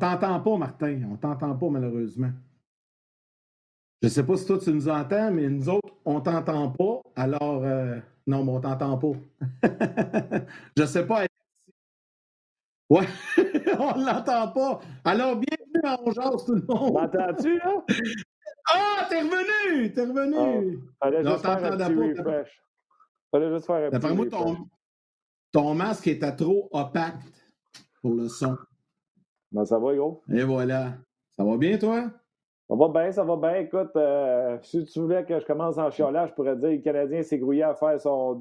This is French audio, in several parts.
On t'entend pas, Martin. On t'entend pas, malheureusement. Je ne sais pas si toi, tu nous entends, mais nous autres, on t'entend pas. Alors, euh, non, mais on t'entend pas. Je ne sais pas. Ouais, on ne l'entend pas. Alors, bienvenue à Ongeance, tout le monde. M'entends-tu, là? Ah, t'es revenu! T'es revenu! Oh, fallait juste faire un petit refresh. Fallait juste faire un petit moi, ton, ton masque était trop opaque pour le son. Ça va, gros? Et voilà. Ça va bien, toi? Ça va bien, ça va bien. Écoute, euh, si tu voulais que je commence en chiolage, je pourrais dire que le Canadien s'est grouillé à faire son,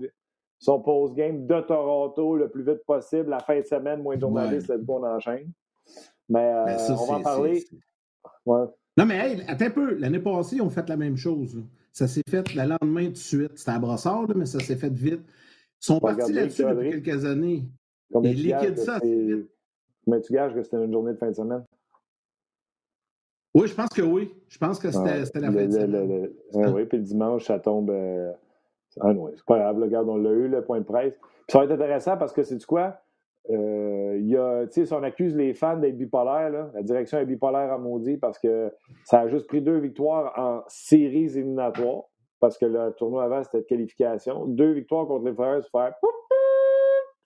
son post-game de Toronto le plus vite possible. La fin de semaine, moins de journalistes, let's go, on enchaîne. Mais, euh, ben, on va en parler. Ouais. Non, mais hey, attends un peu. L'année passée, ils ont fait la même chose. Ça s'est fait le lendemain tout de suite. C'était à Brossard, mais ça s'est fait vite. Ils sont partis là-dessus depuis quelques années. Ils liquident ça Mais tu gages que c'était une journée de fin de semaine? Oui, je pense que oui. Je pense que c'était la fin de semaine. oui, puis le dimanche, ça tombe. Euh... Ah non, c'est pas grave, regarde, on l'a eu, le point de presse. Puis ça va être intéressant parce que c'est du quoi? Euh, il y a, si on accuse les fans d'être bipolaires, là, la direction est bipolaire à maudit parce que ça a juste pris deux victoires en séries éliminatoires parce que le tournoi avant, c'était de qualification. Deux victoires contre les Flyers, faire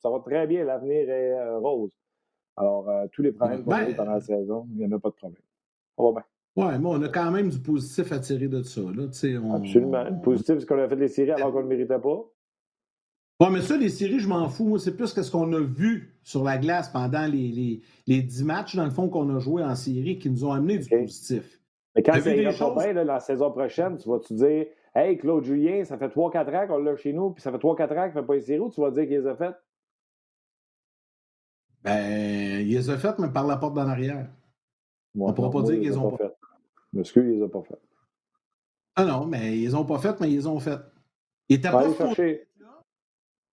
ça va très bien, l'avenir est euh, rose. Alors, euh, tous les problèmes qu'on a eu pendant la saison, il n'y en a pas de problème. On va bien. Oui, mais on a quand même du positif à tirer de ça. Là. On, Absolument. Le positif, c'est qu'on a fait des séries alors qu'on ne le méritait pas. Oui, mais ça, les séries, je m'en fous. Moi, c'est plus que ce qu'on a vu sur la glace pendant les, les, les 10 matchs, dans le fond, qu'on a joué en série qui nous ont amené du positif. Mais quand ça ira choses... pas bien, la saison prochaine, tu vas-tu dire Hey, Claude Julien, ça fait 3-4 ans qu'on l'a chez nous, puis ça fait 3-4 ans qu'il ne fait pas les séries, ou tu vas dire qu'il les a faites? Ben, il les a faites, mais par la porte d'en arrière. on ne pourra pas dire qu'ils les ont pas faites. Monsieur, il les a pas faites. Ah non, mais ils les ont pas faites, mais ils les ont faites. Ils n'étaient pas, supposés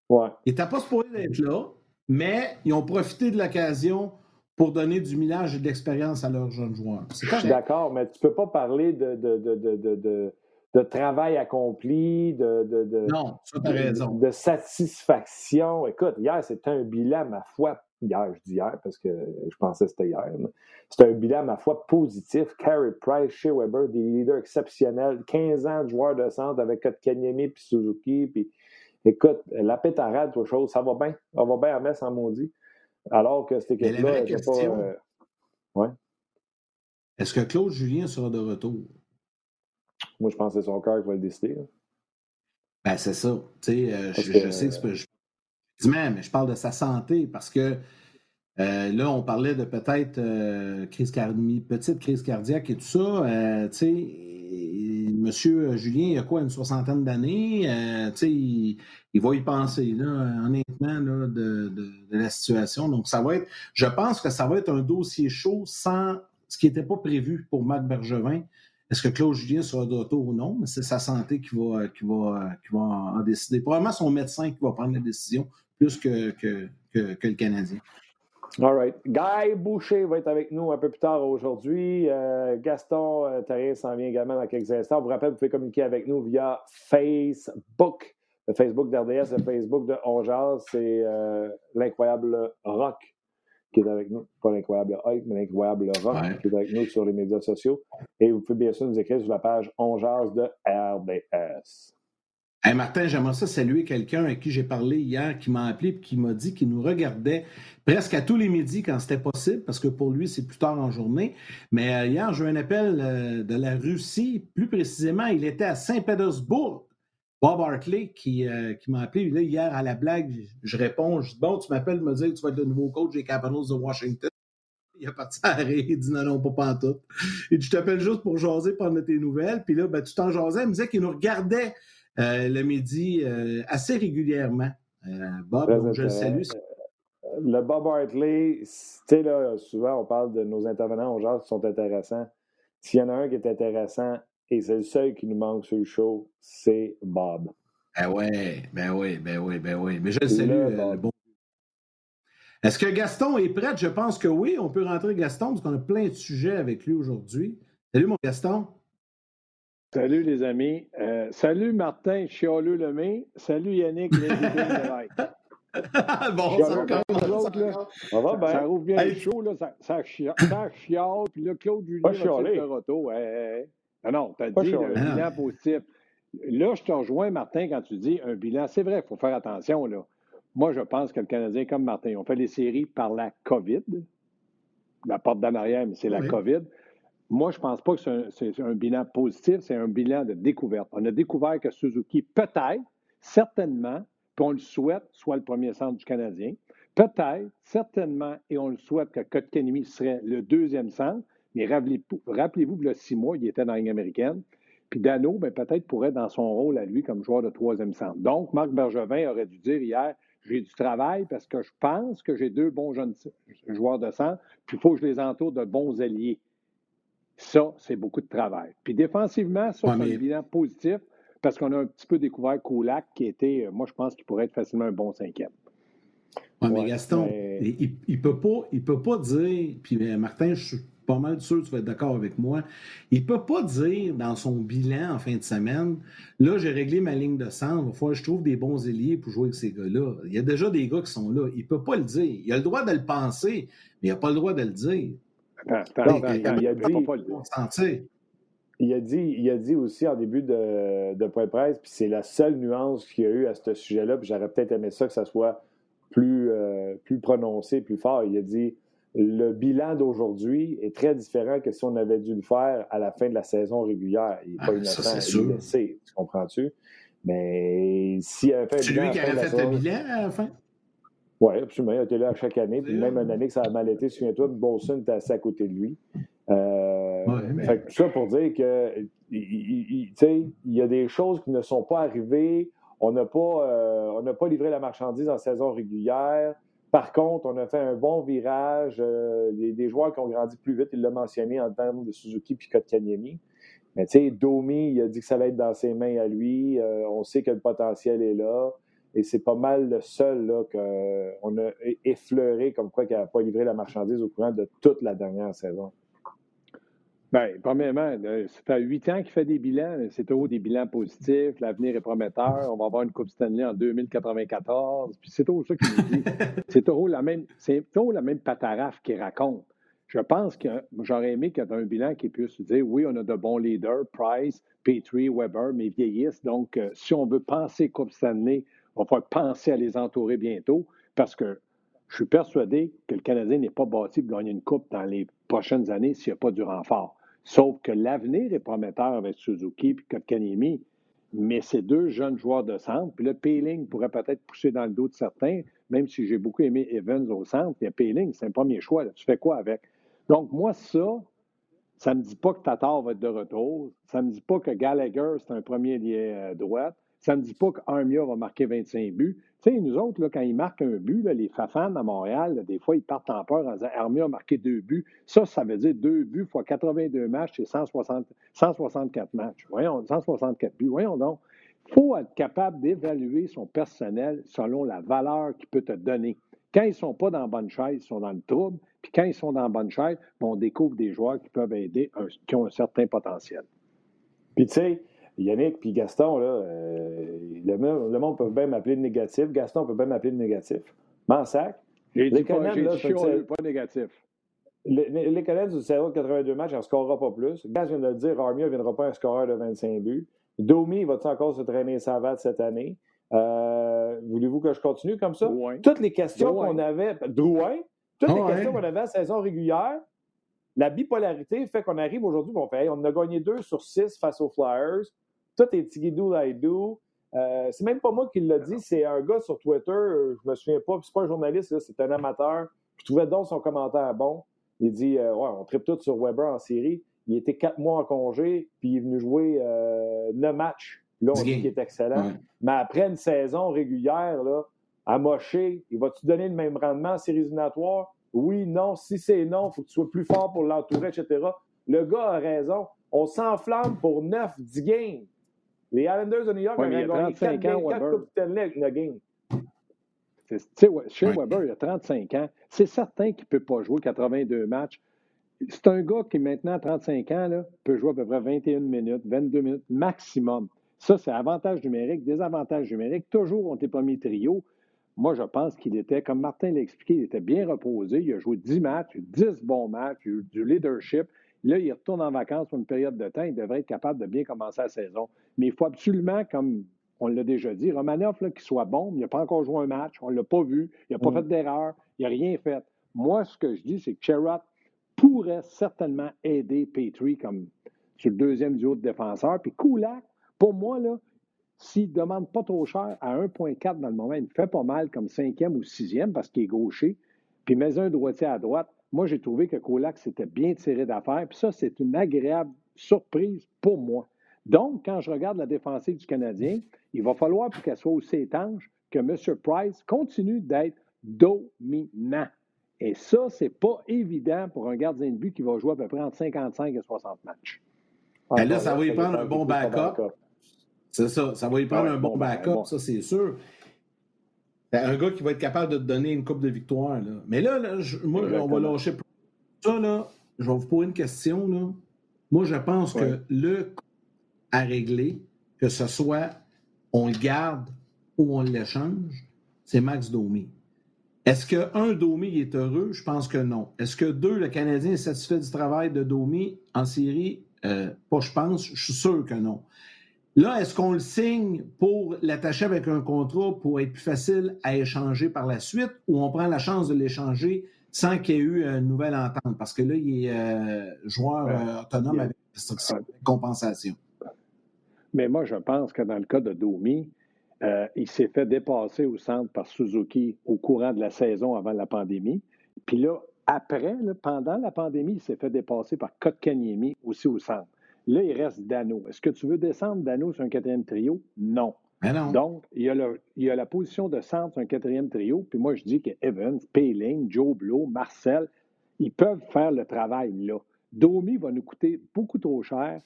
ouais. pas supposés d'être là, mais ils ont profité de l'occasion pour donner du millage et de l'expérience à leurs jeunes joueurs. Je suis d'accord, mais tu ne peux pas parler de, de, de, de travail accompli, de, de, non, ça, raison. de, satisfaction. Écoute, hier, c'était un bilan, ma foi, hier, je dis hier parce que je pensais que c'était hier. C'était un bilan, ma foi, positif. Carey Price, Shea Weber, des leaders exceptionnels, 15 ans de joueurs de centre avec Kotkaniemi puis Suzuki. Puis, écoute, la pétarade, toi, chose, ça va bien. Ça va bien à Metz en maudit. Alors que cette équipe-là, pas. Euh, ouais. Est-ce que Claude Julien sera de retour? Moi, je pense que c'est son cœur qui va le décider. Ben, c'est ça. Tu sais, euh, je, sais que c'est je, mais je parle de sa santé parce que euh, là, on parlait de peut-être euh, crise cardiaque, petite crise cardiaque et tout ça. tu sais, Monsieur Julien, il a quoi, une soixantaine d'années? tu sais, il, va y penser, là, honnêtement, là, de, de, la situation. Donc, ça va être, je pense que ça va être un dossier chaud sans ce qui n'était pas prévu pour Marc Bergevin. Est-ce que Claude Julien sera de retour ou non? Mais c'est sa santé qui va, qui, va, qui va en décider. Probablement son médecin qui va prendre la décision plus que, que, que, le Canadien. All right. Guy Boucher va être avec nous un peu plus tard aujourd'hui. Euh, Gaston euh, s'en vient également dans quelques instants. On vous rappelle, vous pouvez communiquer avec nous via Facebook. Le Facebook d'RDS, le Facebook de Ongeaz, c'est euh, l'incroyable rock qui est avec nous. Pas l'incroyable hype, mais l'incroyable rock qui est avec nous sur les médias sociaux. Et vous pouvez bien sûr nous écrire sur la page Ongeaz de RDS. Martin, j'aimerais ça saluer quelqu'un à qui j'ai parlé hier, qui m'a appelé et qui m'a dit qu'il nous regardait presque à tous les midis quand c'était possible, parce que pour lui, c'est plus tard en journée. Mais euh, hier, j'ai eu un appel euh, de la Russie. Plus précisément, il était à Saint-Pétersbourg. Bob Hartley qui, euh, qui m'a appelé hier à la blague. Je réponds, je dis Bon, tu m'appelles me dire que tu vas être le nouveau coach des Capitals de Washington. Il a parti à Il dit non, non, pas pantoute. Il dit Je t'appelle juste pour jaser, prendre tes nouvelles. Puis là, ben, tu t'en jasais. Il me disait qu'il nous regardait le midi euh, assez régulièrement. Euh, Bob, je le salue. Le Bob Hartley, tu sais, là, souvent, on parle de nos intervenants aux gens qui sont intéressants. S'il y en a un qui est intéressant, et c'est le seul qui nous manque sur le show, c'est Bob. Ben oui, ben oui, ben oui, ben oui. Mais je le salue, bon. Est-ce que Gaston est prêt? Je pense que oui. On peut rentrer Gaston parce qu'on a plein de sujets avec lui aujourd'hui. Salut, mon Gaston. Salut les amis. Euh, salut Martin Chialeux Lemay. Salut Yannick bon, ça, ça, va bien? Ça rouvre bien le chaud, là, ça, ça, chiale, ça chiale, puis là, Claude Julien va de Toronto. Non, non, t'as dit un bilan positif. Là, je te rejoins, Martin, quand tu dis un bilan. C'est vrai, il faut faire attention, là. Moi, je pense que le Canadien, comme Martin, ont fait les séries par la COVID. La porte d'en arrière, mais c'est la COVID. Moi, je ne pense pas que c'est un, bilan positif, c'est un bilan de découverte. On a découvert que Suzuki, peut-être, certainement, puis on le souhaite, soit le premier centre du Canadien. Peut-être, certainement, et on le souhaite que Kotkaniemi serait le deuxième centre. Mais rappelez-vous, que le six mois, il était dans la ligne américaine. Puis Dano, ben, peut-être pourrait dans son rôle à lui comme joueur de troisième centre. Donc, Marc Bergevin aurait dû dire hier j'ai du travail parce que je pense que j'ai deux bons jeunes joueurs de centre, puis il faut que je les entoure de bons alliés. Ça, c'est beaucoup de travail. Puis défensivement, ça, c'est un bilan positif parce qu'on a un petit peu découvert Koulak qui était, euh, moi, je pense qu'il pourrait être facilement un bon cinquième. Oui, mais Gaston, il ne peut, pas, peut pas dire, puis euh, Martin, je suis pas mal sûr que tu vas être d'accord avec moi. Il ne peut pas dire dans son bilan en fin de semaine là, j'ai réglé ma ligne de centre, il va falloir que je trouve des bons ailiers pour jouer avec ces gars-là. Il y a déjà des gars qui sont là. Il ne peut pas le dire. Il a le droit de le penser, mais il n'a pas le droit de le dire. Il, a dit, il a dit, il aussi en début de, de point presse, puis c'est la seule nuance qu'il y a eu à ce sujet-là, puis j'aurais peut-être aimé ça que ça soit plus, euh, plus prononcé, plus fort. Il a dit le bilan d'aujourd'hui est très différent que si on avait dû le faire à la fin de la saison régulière. Il n'est pas ah, innocent à laisser, tu comprends-tu? Mais s'il avait fait C'est lui qui avait fait le bilan à la fin? Oui, absolument. Il était là à chaque année. Puis même une année que ça a mal été, souviens-toi, Bolson était assez à côté de lui. Euh, fait ça pour dire que il, il, y a des choses qui ne sont pas arrivées. On n'a pas, euh, pas livré la marchandise en saison régulière. Par contre, on a fait un bon virage. Euh, des joueurs qui ont grandi plus vite, il l'a mentionné en termes de Suzuki puis Kotkaniemi. Mais tu sais, Domi, il a dit que ça allait être dans ses mains à lui. On sait que le potentiel est là. Et c'est pas mal le seul qu'on a effleuré comme quoi qu'il n'a pas livré la marchandise au courant de toute la dernière saison. Bien, premièrement, ça fait huit ans qu'il fait des bilans. C'est toujours des bilans positifs. L'avenir est prometteur. On va avoir une Coupe Stanley en 2094. Puis c'est toujours ça qu'il nous dit. c'est toujours la même, c'est toujours la même pataraffe qu'il raconte. Je pense que j'aurais aimé qu'il y ait un bilan qui puisse dire oui, on a de bons leaders, Price, Petrie, Weber, mais vieillissent. Donc, euh, si on veut penser Coupe Stanley, va penser à les entourer bientôt parce que je suis persuadé que le Canadien n'est pas bâti pour gagner une Coupe dans les prochaines années s'il n'y a pas du renfort. Sauf que l'avenir est prometteur avec Suzuki et Kotkaniemi, mais ces deux jeunes joueurs de centre, puis le Payling pourrait peut-être pousser dans le dos de certains, même si j'ai beaucoup aimé Evans au centre, il y a Payling, c'est un premier choix. Tu fais quoi avec? Donc, moi, ça, ça ne me dit pas que Tatar va être de retour. Ça ne me dit pas que Gallagher, c'est un premier lié à droite. Ça ne dit pas qu'Armia va marquer 25 buts. Tu sais, nous autres, quand ils marquent un but, les Fafans à Montréal, des fois, ils partent en peur en disant Armia a marqué deux buts. Ça, ça veut dire deux buts fois 82 matchs, c'est 164 matchs. Voyons, 164 buts. Voyons donc. Il faut être capable d'évaluer son personnel selon la valeur qu'il peut te donner. Quand ils ne sont pas dans la bonne chaise, ils sont dans le trouble. Puis quand ils sont dans la bonne chaise, on découvre des joueurs qui peuvent aider, qui ont un certain potentiel. Puis tu sais, Yannick puis Gaston, là, euh, le, monde peut bien m'appeler de négatif. Gaston peut bien m'appeler de négatif. Mansac. J'ai dit, pas, pas négatif. Les, les Canadiens du 0 de 82 matchs, n'en scorera pas plus. Gas vient de le dire, Armia ne viendra pas un scoreur de 25 buts. Domi va-t-il encore se traîner savate cette année? Euh, voulez-vous que je continue comme ça? Toutes les questions qu'on avait, Drouin, toutes les questions qu'on avait à saison régulière, la bipolarité fait qu'on arrive aujourd'hui, on fait, on a gagné deux sur six face aux Flyers. Tout est tigidou laidou. Euh, c'est même pas moi qui l'a dit, c'est un gars sur Twitter, je me souviens pas, c'est pas un journaliste, c'est un amateur. Je trouvais donc son commentaire bon. Il dit euh, Ouais, on tripe tout sur Weber en série. Il était quatre mois en congé, puis il est venu jouer euh, neuf matchs. Là, on dit qu'il est excellent. Mais après une saison régulière, là, amoché, il va-tu donner le même rendement en séries éliminatoires? Oui, non. Si c'est non, il faut que tu sois plus fort pour l'entourer, etc. Le gars a raison. On s'enflamme pour 9-10 games. Les Islanders de New York ont gagné 4 games, 4 Coupes Stanley une game. Chez Weber, il a 35 ans. C'est certain qu'il ne peut pas jouer 82 matchs. C'est un gars qui, maintenant, à 35 ans, là, peut jouer à peu près 21 minutes, 22 minutes maximum. Ça, c'est avantage numérique, désavantage numérique. Toujours, on était premier trio. moi, je pense qu'il était, comme Martin l'a expliqué, il était bien reposé. Il a joué 10 matchs, 10 bons matchs, il a eu du leadership. Là, il retourne en vacances pour une période de temps. Il devrait être capable de bien commencer la saison. Mais il faut absolument, comme on l'a déjà dit, Romanov, qu'il soit bon, mais il n'a pas encore joué un match. On ne l'a pas vu. Il n'a pas mm. fait d'erreur. Il n'a rien fait. Moi, ce que je dis, c'est que Cherrott pourrait certainement aider Petrie comme sur le deuxième duo de défenseurs. Puis Kulak, pour moi, là, s'il ne demande pas trop cher à 1,4 dans le moment, il fait pas mal comme cinquième ou sixième parce qu'il est gaucher. Puis mets un droitier à droite. Moi, j'ai trouvé que Kulak s'était bien tiré d'affaire. Puis ça, c'est une agréable surprise pour moi. Donc, quand je regarde la défensive du Canadien, il va falloir pour qu'elle soit aussi étanche que M. Price continue d'être dominant. Et ça, c'est pas évident pour un gardien de but qui va jouer à peu près entre 55 et 60 matchs. Et là, ça va y prendre un bon backup. C'est ça, ça va y prendre un bon backup, ça, c'est sûr. Un gars qui va être capable de te donner une coupe de victoire. Là. Mais là, moi, on va lâcher. Ça, là, je vais vous poser une question. Là. Moi, je pense que le à régler, que ce soit on le garde ou on l'échange, c'est Max Domi. Est-ce que, un, Domi est heureux? Je pense que non. Est-ce que, deux, le Canadien est satisfait du travail de Domi en série? Euh, pas, je pense. Je suis sûr que non. Là, est-ce qu'on le signe pour l'attacher avec un contrat pour être plus facile à échanger par la suite ou on prend la chance de l'échanger sans qu'il y ait eu une nouvelle entente? Parce que là, il est euh, joueur euh, autonome avec compensation. Mais moi, je pense que dans le cas de Domi, euh, il s'est fait dépasser au centre par Suzuki au courant de la saison avant la pandémie. Puis là, après, pendant la pandémie, il s'est fait dépasser par Kotkaniemi aussi au centre. Là, il reste Dano. Est-ce que tu veux descendre Dano sur un quatrième trio? Non. non. Donc, il y, a il y, a la position de centre sur un quatrième trio. Puis moi, je dis que Evans, Payling, Joe Blow, Marcel, ils peuvent faire le travail là. Domi va nous coûter beaucoup trop cher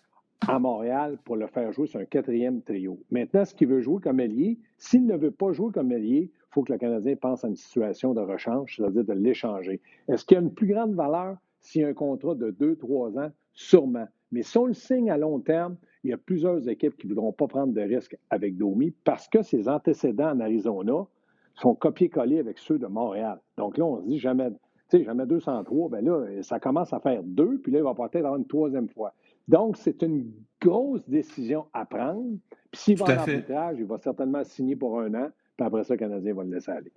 à Montréal pour le faire jouer sur un quatrième trio. Maintenant, ce qu'il veut jouer comme ailier, s'il ne veut pas jouer comme ailier, il faut que le Canadien pense à une situation de rechange, c'est-à-dire de l'échanger. Est-ce qu'il y a une plus grande valeur s'il y a un contrat de deux, trois ans? Sûrement. Mais si on le signe à long terme, il y a plusieurs équipes qui ne voudront pas prendre de risques avec Domi parce que ses antécédents en Arizona sont copiés-collés avec ceux de Montréal. Donc là, on se dit jamais, tu sais, jamais 203, bien là, ça commence à faire deux, puis là, il va peut-être avoir une troisième fois. Donc, c'est une grosse décision à prendre. Puis s'il va en arbitrage, il va certainement signer pour un an, puis après ça, le Canadien va le laisser aller.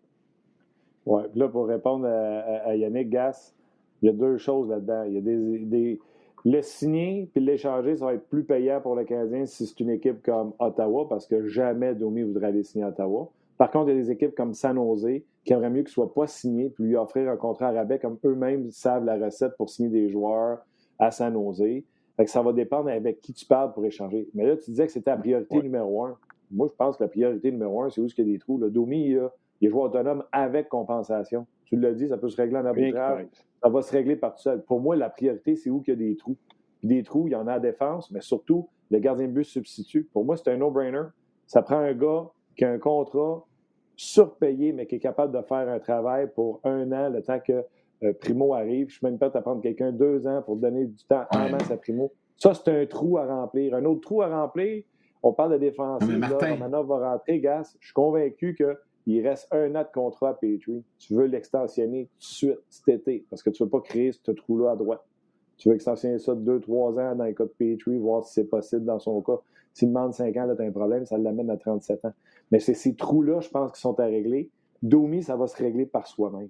Oui, puis là, pour répondre à, Yannick Gass, il y a deux choses là-dedans. Il y a des, Le signer puis l'échanger, ça va être plus payant pour le Canadien si c'est une équipe comme Ottawa, parce que jamais Domi voudrait aller signer à Ottawa. Par contre, il y a des équipes comme San Jose qui aimeraient mieux qu'il ne soit pas signé puis lui offrir un contrat à rabais comme eux-mêmes savent la recette pour signer des joueurs à San Jose. Fait que ça va dépendre avec qui tu parles pour échanger. Mais là, tu disais que c'était la priorité numéro un. Moi, je pense que la priorité numéro un, c'est où il y a des trous. Le Domi, il, est joueur autonome avec compensation. Tu l'as dit, ça peut se régler en arbitrage. Ça va se régler par tout seul. Pour moi, la priorité, c'est où il y a des trous. des trous, il y en a à défense, mais surtout, le gardien de but substitue. Pour moi, c'est un no-brainer. Ça prend un gars qui a un contrat surpayé, mais qui est capable de faire un travail pour un an, le temps que euh, Primo arrive. Je suis même pas à prendre quelqu'un deux ans pour donner du temps en masse à Primo. Ça, c'est un trou à remplir. Un autre trou à remplir, on parle de défense. Romanov va rentrer, Gas. Je suis convaincu qu'il reste un an de contrat à Petrie. Tu veux l'extensionner tout de suite cet été parce que tu ne veux pas créer ce trou-là à droite. Tu veux extensionner ça de deux, trois ans dans le cas de Petrie, voir si c'est possible dans son cas. S'il demande cinq ans, là, tu as un problème, ça l'amène à 37 ans. Mais c'est ces trous-là, je pense, qui sont à régler. Domi, ça va se régler par soi-même.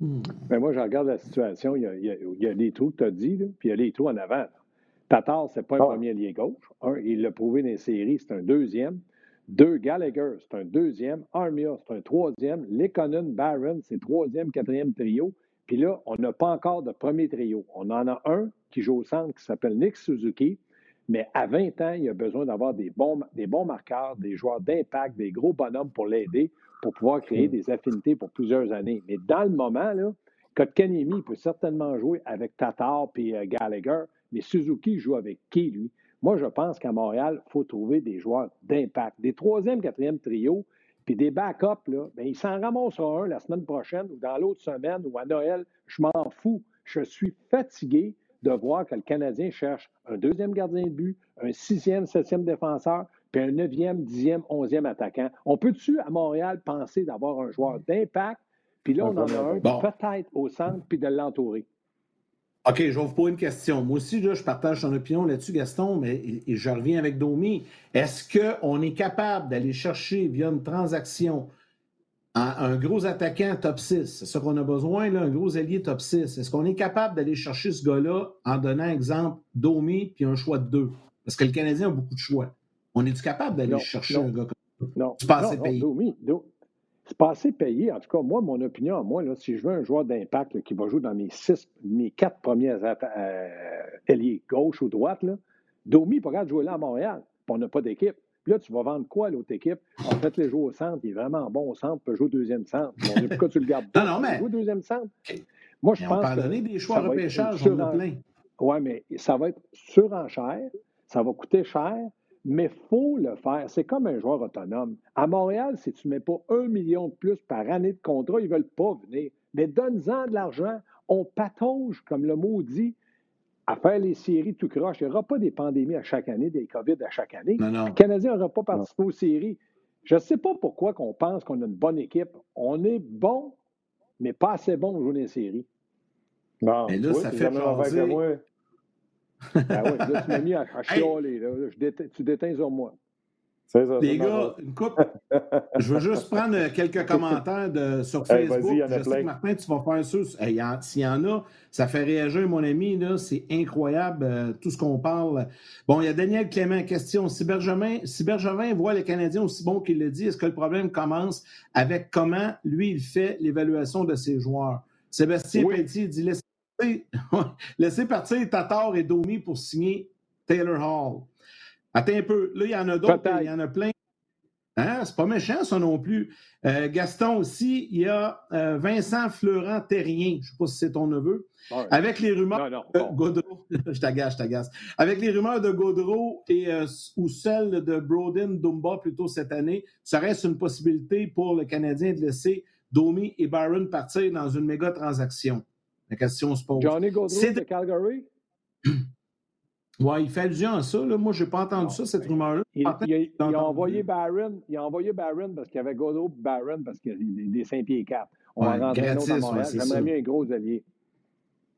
Mais ben, moi, je regarde la situation. Il y a, des trous que tu as dit, puis il y a des trous en avant. Tatar, ce n'est pas un ah. premier lien gauche. Un, il l'a prouvé dans les séries, c'est un deuxième. Deux, Gallagher, c'est un deuxième. Armia, c'est un troisième. Lekonen, Barron, c'est troisième, quatrième trio. Puis là, on n'a pas encore de premier trio. On en a un qui joue au centre qui s'appelle Nick Suzuki. Mais à 20 ans, il a besoin d'avoir des bons, des bons marqueurs, des joueurs d'impact, des gros bonhommes pour l'aider pour pouvoir créer mm. des affinités pour plusieurs années. Mais dans le moment, là, Kotkaniemi peut certainement jouer avec Tatar et euh, Gallagher, mais Suzuki joue avec qui, lui? Moi, je pense qu'à Montréal, il faut trouver des joueurs d'impact. Des troisième, quatrième trio, puis des backups, là, bien, il s'en ramassera un la semaine prochaine ou dans l'autre semaine ou à Noël. Je m'en fous. Je suis fatigué de voir que le Canadien cherche un deuxième gardien de but, un sixième, septième défenseur, puis un 9e, 10e, 11e attaquant. On peut-tu, à Montréal, penser d'avoir un joueur d'impact, puis là, on en a un peut-être au centre, puis de l'entourer? OK, je vais vous poser une question. Moi aussi, je partage ton opinion là-dessus, Gaston, mais je reviens avec Domi. Est-ce qu'on est capable d'aller chercher via une transaction un gros attaquant top 6? C'est ça qu'on a besoin, là, un gros allié top 6. Est-ce qu'on est capable d'aller chercher ce gars-là en donnant exemple Domi puis un choix de deux? Parce que le Canadien a beaucoup de choix. On est-tu capable d'aller chercher un gars comme ça? Non. Payé? Domi, pas assez payé. En tout cas, moi, mon opinion à moi, là, si je veux un joueur d'impact qui va jouer dans mes six, mes quatre premiers euh, ailiers, gauche ou droite, là, Domi pourra jouer là à Montréal. on n'a pas d'équipe. Puis là, tu vas vendre quoi à l'autre équipe? En fait, les jouer au centre. Il est vraiment bon au centre, peut jouer au deuxième centre. pourquoi tu le gardes pas? Non, non, mais. Jouer au deuxième centre. Moi, je pense. On peut donner des choix repêchage, on a plein. Oui, mais ça va être surenchère, ça va coûter cher, mais il faut le faire. C'est comme un joueur autonome. À Montréal, si tu ne mets pas un million de plus par année de contrat, ils ne veulent pas venir. Mais donne-en de l'argent. On patauge, comme le mot dit, à faire les séries tout croche. Il n'y aura pas des pandémies à chaque année, des COVID à chaque année. Non, non. Le Canadien n'aura pas participé aux séries. Je ne sais pas pourquoi qu'on pense qu'on a une bonne équipe. On est bon, mais pas assez bon pour jouer les séries. Non, mais là, ça fait jaser. Ah oui, là, tu m'as mis à, chialer. tu déteins sur moi. Les gars, une coupe. je veux juste prendre quelques commentaires de, sur Facebook. je sais que Martin, tu vas faire ça. S'il y en a, ça fait réagir, mon ami. C'est incroyable euh, tout ce qu'on parle. Bon, il y a Daniel Clément. Question. Si Bergevin, si Bergevin voit les Canadiens aussi bons qu'il le dit, est-ce que le problème commence avec comment lui, il fait l'évaluation de ses joueurs? Sébastien oui. dit laissez partir Tatar et Domi pour signer Taylor Hall. Attends un peu. Là, il y en a d'autres, il y en a plein. Hein? C'est pas méchant, ça non plus. Euh, Gaston aussi, il y a euh, Vincent Fleurant Terrien, je ne sais pas si c'est ton neveu. Avec les rumeurs de Gaudreau, je t'agace, je t'agace. Avec les rumeurs de Gaudreau et euh, ou celles de Broden Dumba plutôt cette année, ça reste une possibilité pour le Canadien de laisser Domi et Byron partir dans une méga transaction. La question se pose. Johnny Gaudreau de Calgary? Oui, il fait allusion à ça. Là. Moi, je n'ai pas entendu ça, cette rumeur-là. Il, a envoyé Barron, il a envoyé Barron parce qu'il y avait Gaudreau et Barron parce qu'il y a des 5 pieds 4. On va rentrer un autre à Montréal. J'aimerais mieux un gros allié.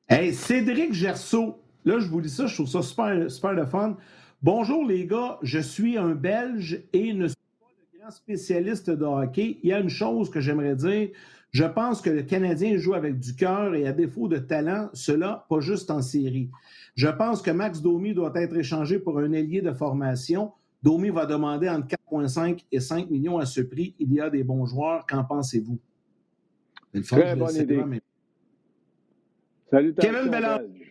Hey, Cédric Gerceau. Là, je vous dis ça, je trouve ça super, super le fun. Bonjour les gars, je suis un Belge et ne suis pas le grand spécialiste de hockey. Il y a une chose que j'aimerais dire. Je pense que le Canadien joue avec du cœur et à défaut de talent, cela pas juste en série. Je pense que Max Domi doit être échangé pour un ailier de formation. Domi va demander entre 4,5 et 5 millions à ce prix. Il y a des bons joueurs. Qu'en pensez-vous? Très bonne idée. Salut, Kevin Bélanger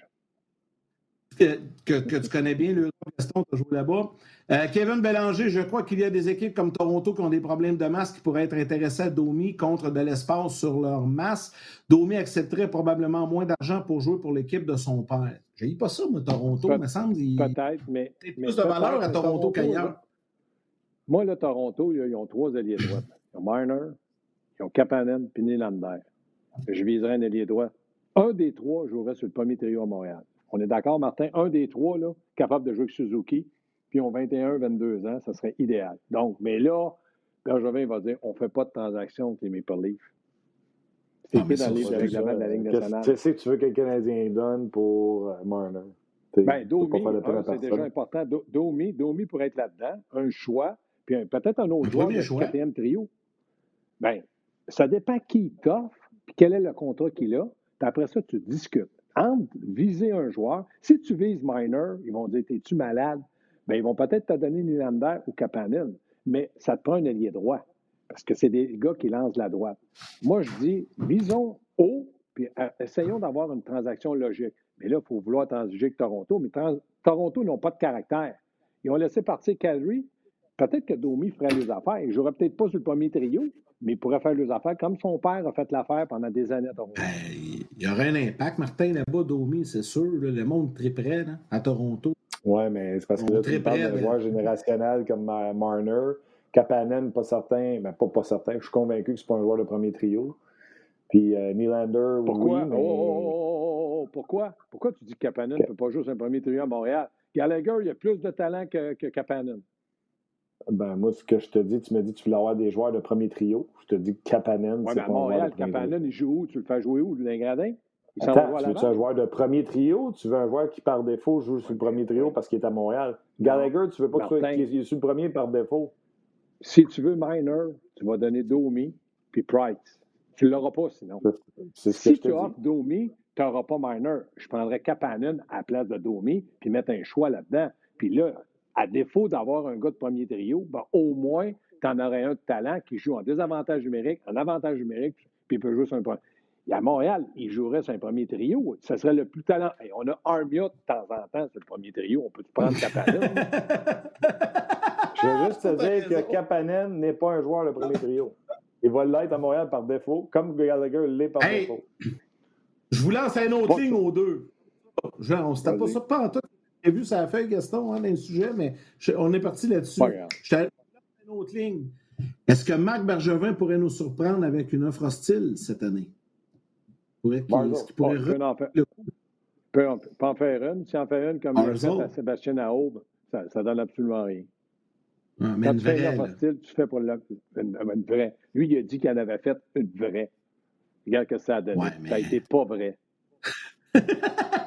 que, tu connais bien, le Gaston, tu as joué là-bas. Euh, Kevin Bélanger, je crois qu'il y a des équipes comme Toronto qui ont des problèmes de masse qui pourraient être intéressées à Domi contre de l'espace sur leur masse. Domi accepterait probablement moins d'argent pour jouer pour l'équipe de son père. Je n'ai pas ça, moi, Toronto, Pe me semble. Peut-être, mais. plus de valeur à Toronto, qu'ailleurs. Moi, le Toronto, ils ont trois alliés droits. Ils ont Marner, ils ont Kapanen, puis Nylander. Je viserais un allié droit. Un des trois jouerait sur le premier trio à Montréal. On est d'accord, Martin? Un des trois, là, capable de jouer avec Suzuki, puis ont 21, 22 ans, ça serait idéal. Donc, mais là, Bergevin va dire on ne fait pas de transaction avec les Maple Leafs. C'est ah, dans les règlements de la Ligue nationale. Qu'est-ce que tu veux que le Canadien donne pour euh, Marner? Ben, Domi, c'est déjà important. Domi, Domi pourrait être là-dedans, un choix, puis peut-être un autre joueur de quatrième trio. Bien, ça dépend qui t'offre, puis quel est le contrat qu'il a. Puis après ça, tu discutes entre viser un joueur, si tu vises minor, ils vont dire Es-tu malade? Bien, ils vont peut-être te donner Nylander ou Kapanen, mais ça te prend un allié droit parce que c'est des gars qui lancent la droite. Moi, je dis visons haut, puis euh, essayons d'avoir une transaction logique. Mais là, il faut vouloir transiger Toronto, mais Toronto n'ont pas de caractère. Ils ont laissé partir Calgary. Peut-être que Domi ferait les affaires. Il jouerait peut-être pas sur le premier trio, mais il pourrait faire les affaires comme son père a fait l'affaire pendant des années à Toronto. Ben, il y aurait un impact, Martin, là-bas, Domi, c'est sûr. le monde très près là, à Toronto. Oui, mais c'est parce que là, tu parles d'un joueur générationnel comme Marner. Kapanen, pas certain. Ben, pas, pas certain. Je suis convaincu que c'est pas un joueur de premier trio. Puis euh, Nylander, Pourquoi? oui, mais... Oh, oh, oh, oh, Pourquoi? Pourquoi tu dis que Kapanen ne peut pas jouer sur un premier trio à Montréal? Gallagher, il a plus de talent que, que Kapanen. Ben, moi, ce que je te dis, tu me dis que tu voulais avoir des joueurs de premier trio. Je te dis que Kapanen, ouais, c'est à Montréal, Kapanen, il joue où? Tu le fais jouer où? Dans gradin? Il Attends, tu veux un joueur de premier trio? Tu veux un joueur qui, par défaut, joue sur le premier trio parce qu'il est à Montréal? Gallagher, tu veux pas qu'il soit est sur le premier par défaut? Si tu veux Minor, tu vas donner Domi puis Price. Tu ne l'auras pas sinon. Ce si tu offres Domi, tu n'auras pas Minor. Je prendrais Kapanen à la place de Domi puis mettre un choix là-dedans. Puis là, à défaut d'avoir un gars de premier trio, ben, au moins, tu en aurais un de talent qui joue en désavantage numérique, en avantage numérique, puis il peut jouer sur un point. Et à Montréal, il jouerait sur un premier trio. Ce serait le plus talent. on a Armia de temps en temps sur le premier trio. On peut prendre Kapanen? Je veux juste te dire que Kapanen n'est pas un joueur de premier trio. Il va l'être à Montréal par défaut, comme Gallagher l'est par défaut. Je vous lance un autre ligne aux deux. Genre, on ne se tape pas ça pas en tout vu ça a fait, Gaston, hein, dans le sujet, mais on est parti là-dessus. Je une autre ligne. Est-ce que Marc Bergevin pourrait nous surprendre avec une offre hostile cette année? Pourrait, ce qui pourrait peut, en faire, peut, en faire une. Si en fait une comme il fait à Sébastien Aube, ça ne donne absolument rien. Ah, mais Quand une tu fais une offre hostile, tu fais pour une, une, vraie. Lui, il a dit qu'il en avait fait une vraie. Regarde que ça a donné. Ça n'a été pas vrai.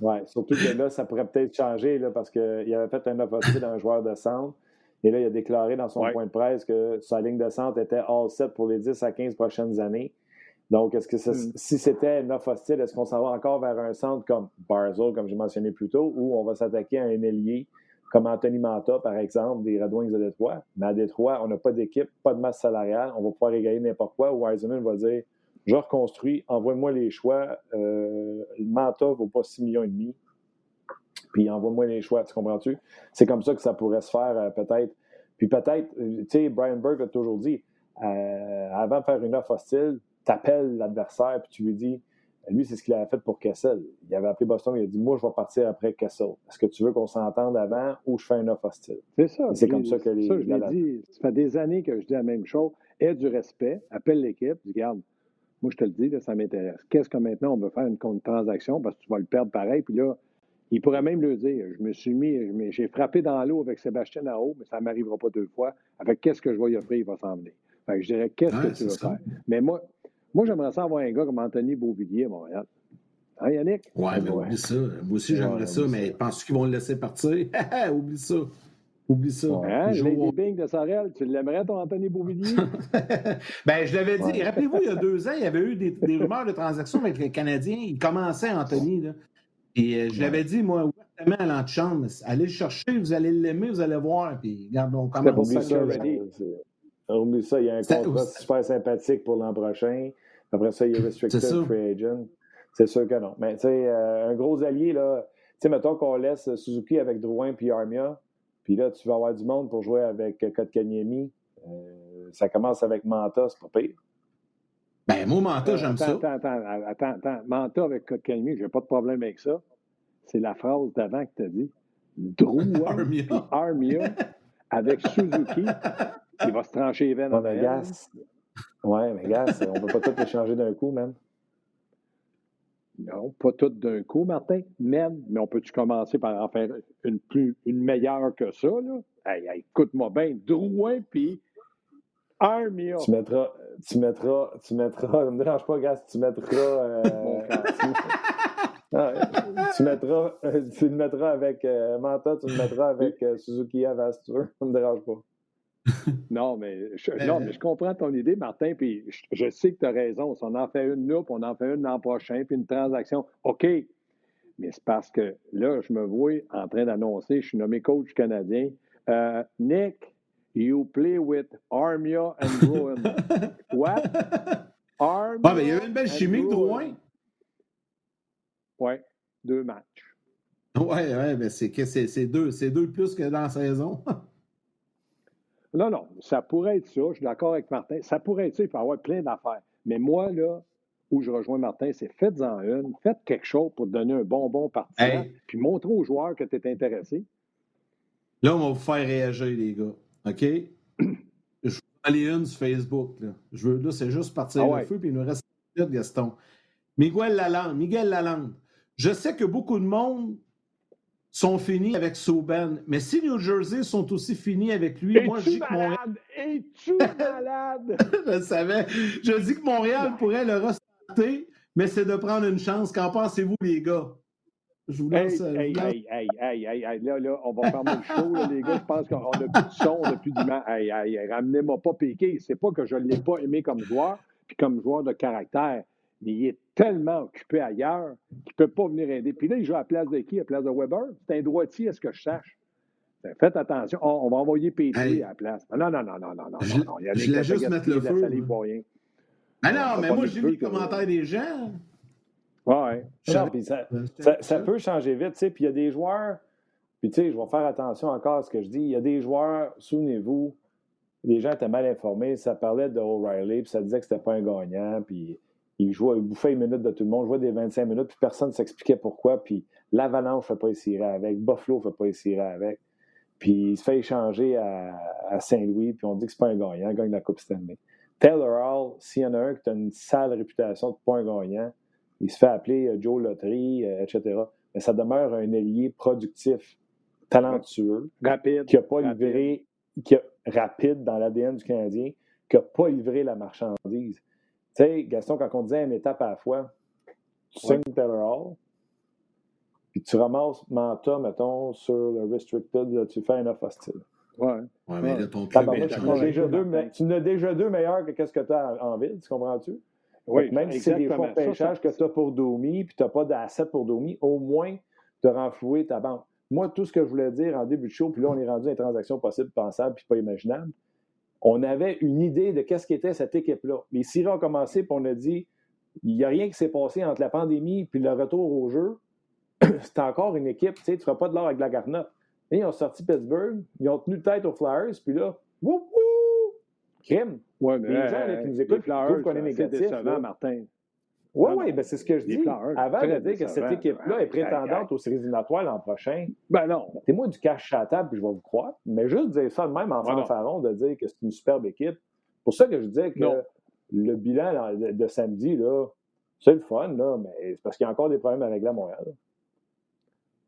Oui, surtout que là, ça pourrait peut-être changer là, parce qu'il avait fait un offre d'un joueur de centre. Et là, il a déclaré dans son point de presse que sa ligne de centre était all set pour les 10 à 15 prochaines années. Donc, est-ce que hmm. si c'était un offre hostile, est-ce qu'on s'en va encore vers un centre comme Barzell, comme j'ai mentionné plus tôt, ou on va s'attaquer à un ailier comme Anthony Manta, par exemple, des Red Wings de Détroit? Mais à Détroit, on n'a pas d'équipe, pas de masse salariale, on va pouvoir égaler n'importe quoi. Wiseman va dire je reconstruis, envoie-moi les choix. Euh, Manta vaut pas 6 millions et demi. Puis envoie-moi les choix, tu comprends-tu? C'est comme ça que ça pourrait se faire euh, peut-être. Puis peut-être, euh, tu sais, Brian Burke a toujours dit, avant de faire une offre hostile, t'appelles l'adversaire puis tu lui dis, lui, c'est ce qu'il avait fait pour Kessel. Il avait appelé Boston, il a dit Moi, je vais partir après Kessel. Est-ce que tu veux qu'on s'entende avant ou je fais un offre hostile? C'est ça. C'est comme ça que les. Ça, je l'ai dit. Ça fait des années que je dis la même chose. Aie du respect, appelle l'équipe, dis Garde, moi, je te le dis, ça m'intéresse. Qu'est-ce que maintenant on veut faire une, transaction parce que tu vas le perdre pareil. Puis là, il pourrait même le dire. Je me suis mis, j'ai frappé dans l'eau avec Sébastien haut, mais ça ne m'arrivera pas deux fois. Avec qu'est-ce que je vais y offrir, il va s'en venir. Fait je dirais, qu'est-ce que tu veux faire? Mais moi, moi j'aimerais ça avoir un gars comme Anthony Beauvillier à Montréal. Hein, Yannick? Oui, mais oublie ça. Moi aussi, j'aimerais ça, mais penses-tu qu'ils vont le laisser partir? oublie ça. Oublie ça. Hein, Lady Bing de Sorel, tu l'aimerais, ton Anthony Beauvillier? ben, je l'avais dit. Rappelez-vous, il y a deux ans, il y avait eu des, rumeurs de transactions avec les Canadiens. Il commençait, Anthony. Là. Et euh, je l'avais dit, moi, ouvertement à l'antichambre, allez le chercher, vous allez l'aimer, vous allez voir. Puis, regarde, on commence. Oublie ça, Oublie ça, il y a un contrat super sympathique pour l'an prochain. Après ça, il est restricted free agent. C'est sûr que non. Mais, tu sais, euh, un gros allié, là, tu sais, mettons qu'on laisse Suzuki avec Drouin puis Armia. Puis là, tu vas avoir du monde pour jouer avec Kotkaniemi. Euh, ça commence avec Manta, c'est pas pire. Ben, moi, Manta, euh, j'aime ça. Attends, attends, attends, attends. Manta avec Kotkaniemi, j'ai pas de problème avec ça. C'est la phrase d'avant que tu as dit. Drew Armia. Armia avec Suzuki. Il va se trancher les veines. Ouais, mais gars, ouais, mais gars, on peut pas tout échanger d'un coup, même. Non, pas tout d'un coup, Martin, même, mais on peut-tu commencer par en faire une plus une meilleure que ça, là? Hey, écoute-moi bien, Drouin puis Armia. Tu mettras, tu mettras, tu mettras, ne me dérange pas, gars, tu mettras. Euh, tu, mettras, euh, tu le mettras avec euh, Manta, tu le mettras avec euh, Suzuki Avas, tu veux, ça ne me dérange pas. non, mais je, non, mais je comprends ton idée, Martin, puis je, sais que tu as raison. Si on en fait une là, puis on en fait une l'an prochain, puis une transaction, OK. Mais c'est parce que là, je me vois en train d'annoncer, je suis nommé coach canadien. Euh, Nick, you play with Armia and Bruin. What? Armia. Ah, mais il y avait une belle chimie Drouin. Oui, deux matchs. Oui, oui, mais c'est c'est deux, deux de plus que dans la saison. Non, non, ça pourrait être ça. Je suis d'accord avec Martin. Ça pourrait être ça. Il faut avoir plein d'affaires. Mais moi, là, où je rejoins Martin, c'est faites-en une. Faites quelque chose pour donner un bonbon partisan. Puis montrez aux joueurs que tu es intéressé. Là, on va vous faire réagir, les gars. OK? je vais aller une sur Facebook. Là, je veux, là c'est juste partir ah le feu. Puis il nous reste une minute, Gaston. Miguel Lalande. Miguel Lalande. Je sais que beaucoup de monde sont finis avec Souben. Mais si New Jersey sont aussi finis avec lui, moi je dis que Montréal. Es-tu malade? je le savais. Je dis que Montréal pourrait le restarter, mais c'est de prendre une chance. Qu'en pensez-vous, les gars? Je vous laisse. Hey, hey, hey, hey, hey, là, là, on va fermer le show, les gars. Je pense qu'on n'a plus de son, on n'a plus d'image. Hey, hey, ramenez-moi pas piqué. C'est pas que je ne l'ai pas aimé comme joueur, puis comme joueur de caractère mais il est tellement occupé ailleurs qu'il ne peut pas venir aider. Puis là, il joue à la place de qui? À la place de Weber? C'est un droitier, est-ce que je sache? Ben, faites attention. on va envoyer Petrie à la place. Non, non, non, non, non, non. Je, non, je voulais juste mettre le feu. Mais non, mais moi, j'ai lu les commentaires des gens. Ouais. ça, ça, ça, peut changer vite, tu sais. Puis il y a des joueurs, puis tu sais, je vais faire attention encore à ce que je dis. Il y a des joueurs, souvenez-vous, les gens étaient mal informés. Ça parlait de O'Reilly, puis ça disait que c'était pas un gagnant, puis il jouait, il bouffait une minute de tout le monde, jouait des 25 minutes, puis personne ne s'expliquait pourquoi. Puis l'Avalanche ne fait pas essayer avec, Buffalo ne fait pas essayer avec. Puis il se fait échanger à, Saint-Louis, puis on dit que c'est pas un gagnant, il gagne la Coupe Stanley. Taylor Hall, s'il y en a un qui a une sale réputation de pas un gagnant, il se fait appeler euh, Joe Lottery, euh, etc. Mais ça demeure un ailier productif, talentueux, rapide, qui n'a pas livré, qui a, rapide dans l'ADN du Canadien, qui n'a pas livré la marchandise. Tu sais, Gaston, quand on disait une étape à la fois, tu signes Taylor Hall, puis tu ramasses Manta, mettons, sur le Restricted, tu fais un off hostile. Ouais. ouais, mais là, ton club est déjà deux, Tu en as déjà deux meilleurs que qu'est-ce que tu as en ville, tu comprends-tu? Oui, même si c'est des fonds de pêchage que tu as pour Domi, puis tu n'as pas d'asset pour Domi, au moins, tu renfloué ta banque. Moi, tout ce que je voulais dire en début de show, puis là, on est rendu à une transaction possible, pensable, puis pas imaginable on avait une idée de qu'est-ce qu'était cette équipe-là. Les séries ont commencé, puis on a dit il n'y a rien qui s'est passé entre la pandémie puis le retour au jeu. C'est encore une équipe, tu sais, tu ne feras pas de l'or avec la garnotte. ils ont sorti Pittsburgh, ils ont tenu tête aux Flyers, puis là, wouh, wouh, crime. Ouais, mais les gens qui nous écoutent, trouvent qu'on est négatif. Martin. Oui, oui, ben c'est ce que je dis. Avant de dire que cette équipe-là est prétendante aux séries éliminatoires l'an prochain, ben non. Mettez-moi du cash à la table puis je vais vous croire. Mais juste dire ça de même en fanfaron, de dire que c'est une superbe équipe. pour ça que je disais que le bilan de, samedi, là, c'est le fun, là, mais c'est parce qu'il y a encore des problèmes à régler à Montréal.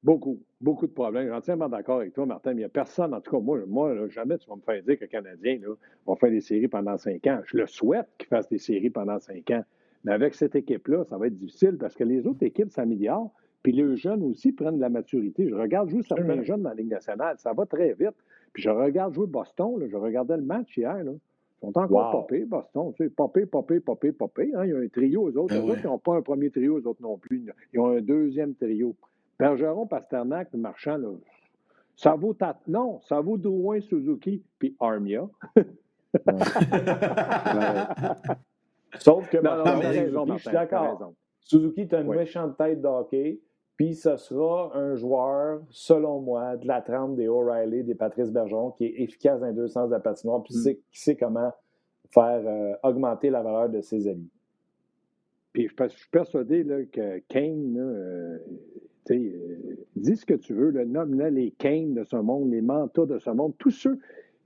Beaucoup, beaucoup de problèmes. Je suis entièrement d'accord avec toi, Martin, mais il n'y a personne, en tout cas, moi, moi jamais tu vas me faire dire que le Canadien là, va faire des séries pendant cinq ans. Je le souhaite qu'il fasse des séries pendant cinq ans. Mais avec cette équipe-là, ça va être difficile parce que les autres équipes s'améliorent, puis les jeunes aussi prennent de la maturité. Je regarde jouer certains jeunes dans la Ligue nationale, ça va très vite. Puis je regarde jouer Boston, je regardais le match hier. Là. Ils sont encore popés, Boston. Tu sais, popés, popés, popés, popés. Hein. Il y a un trio, eux autres. Ben autres, ils n'ont pas un premier trio, eux autres non plus. Ils ont un deuxième trio. Bergeron, Pasternak, Marchand, là, ça vaut ta... Non, ça vaut Drouin, Suzuki, puis Armia. Sauf que, non, je suis d'accord. Suzuki est une méchante tête d'hockey, puis ce sera un joueur, selon moi, de la trempe des O'Reilly, des Patrice Bergeron, qui est efficace dans les deux sens de la patinoire, puis mm. qui sait comment faire euh, augmenter la valeur de ses amis. Puis je, suis persuadé là, que Kane, euh, euh, dis ce que tu veux, nomme les Kane de ce monde, les Mantas de ce monde, tous ceux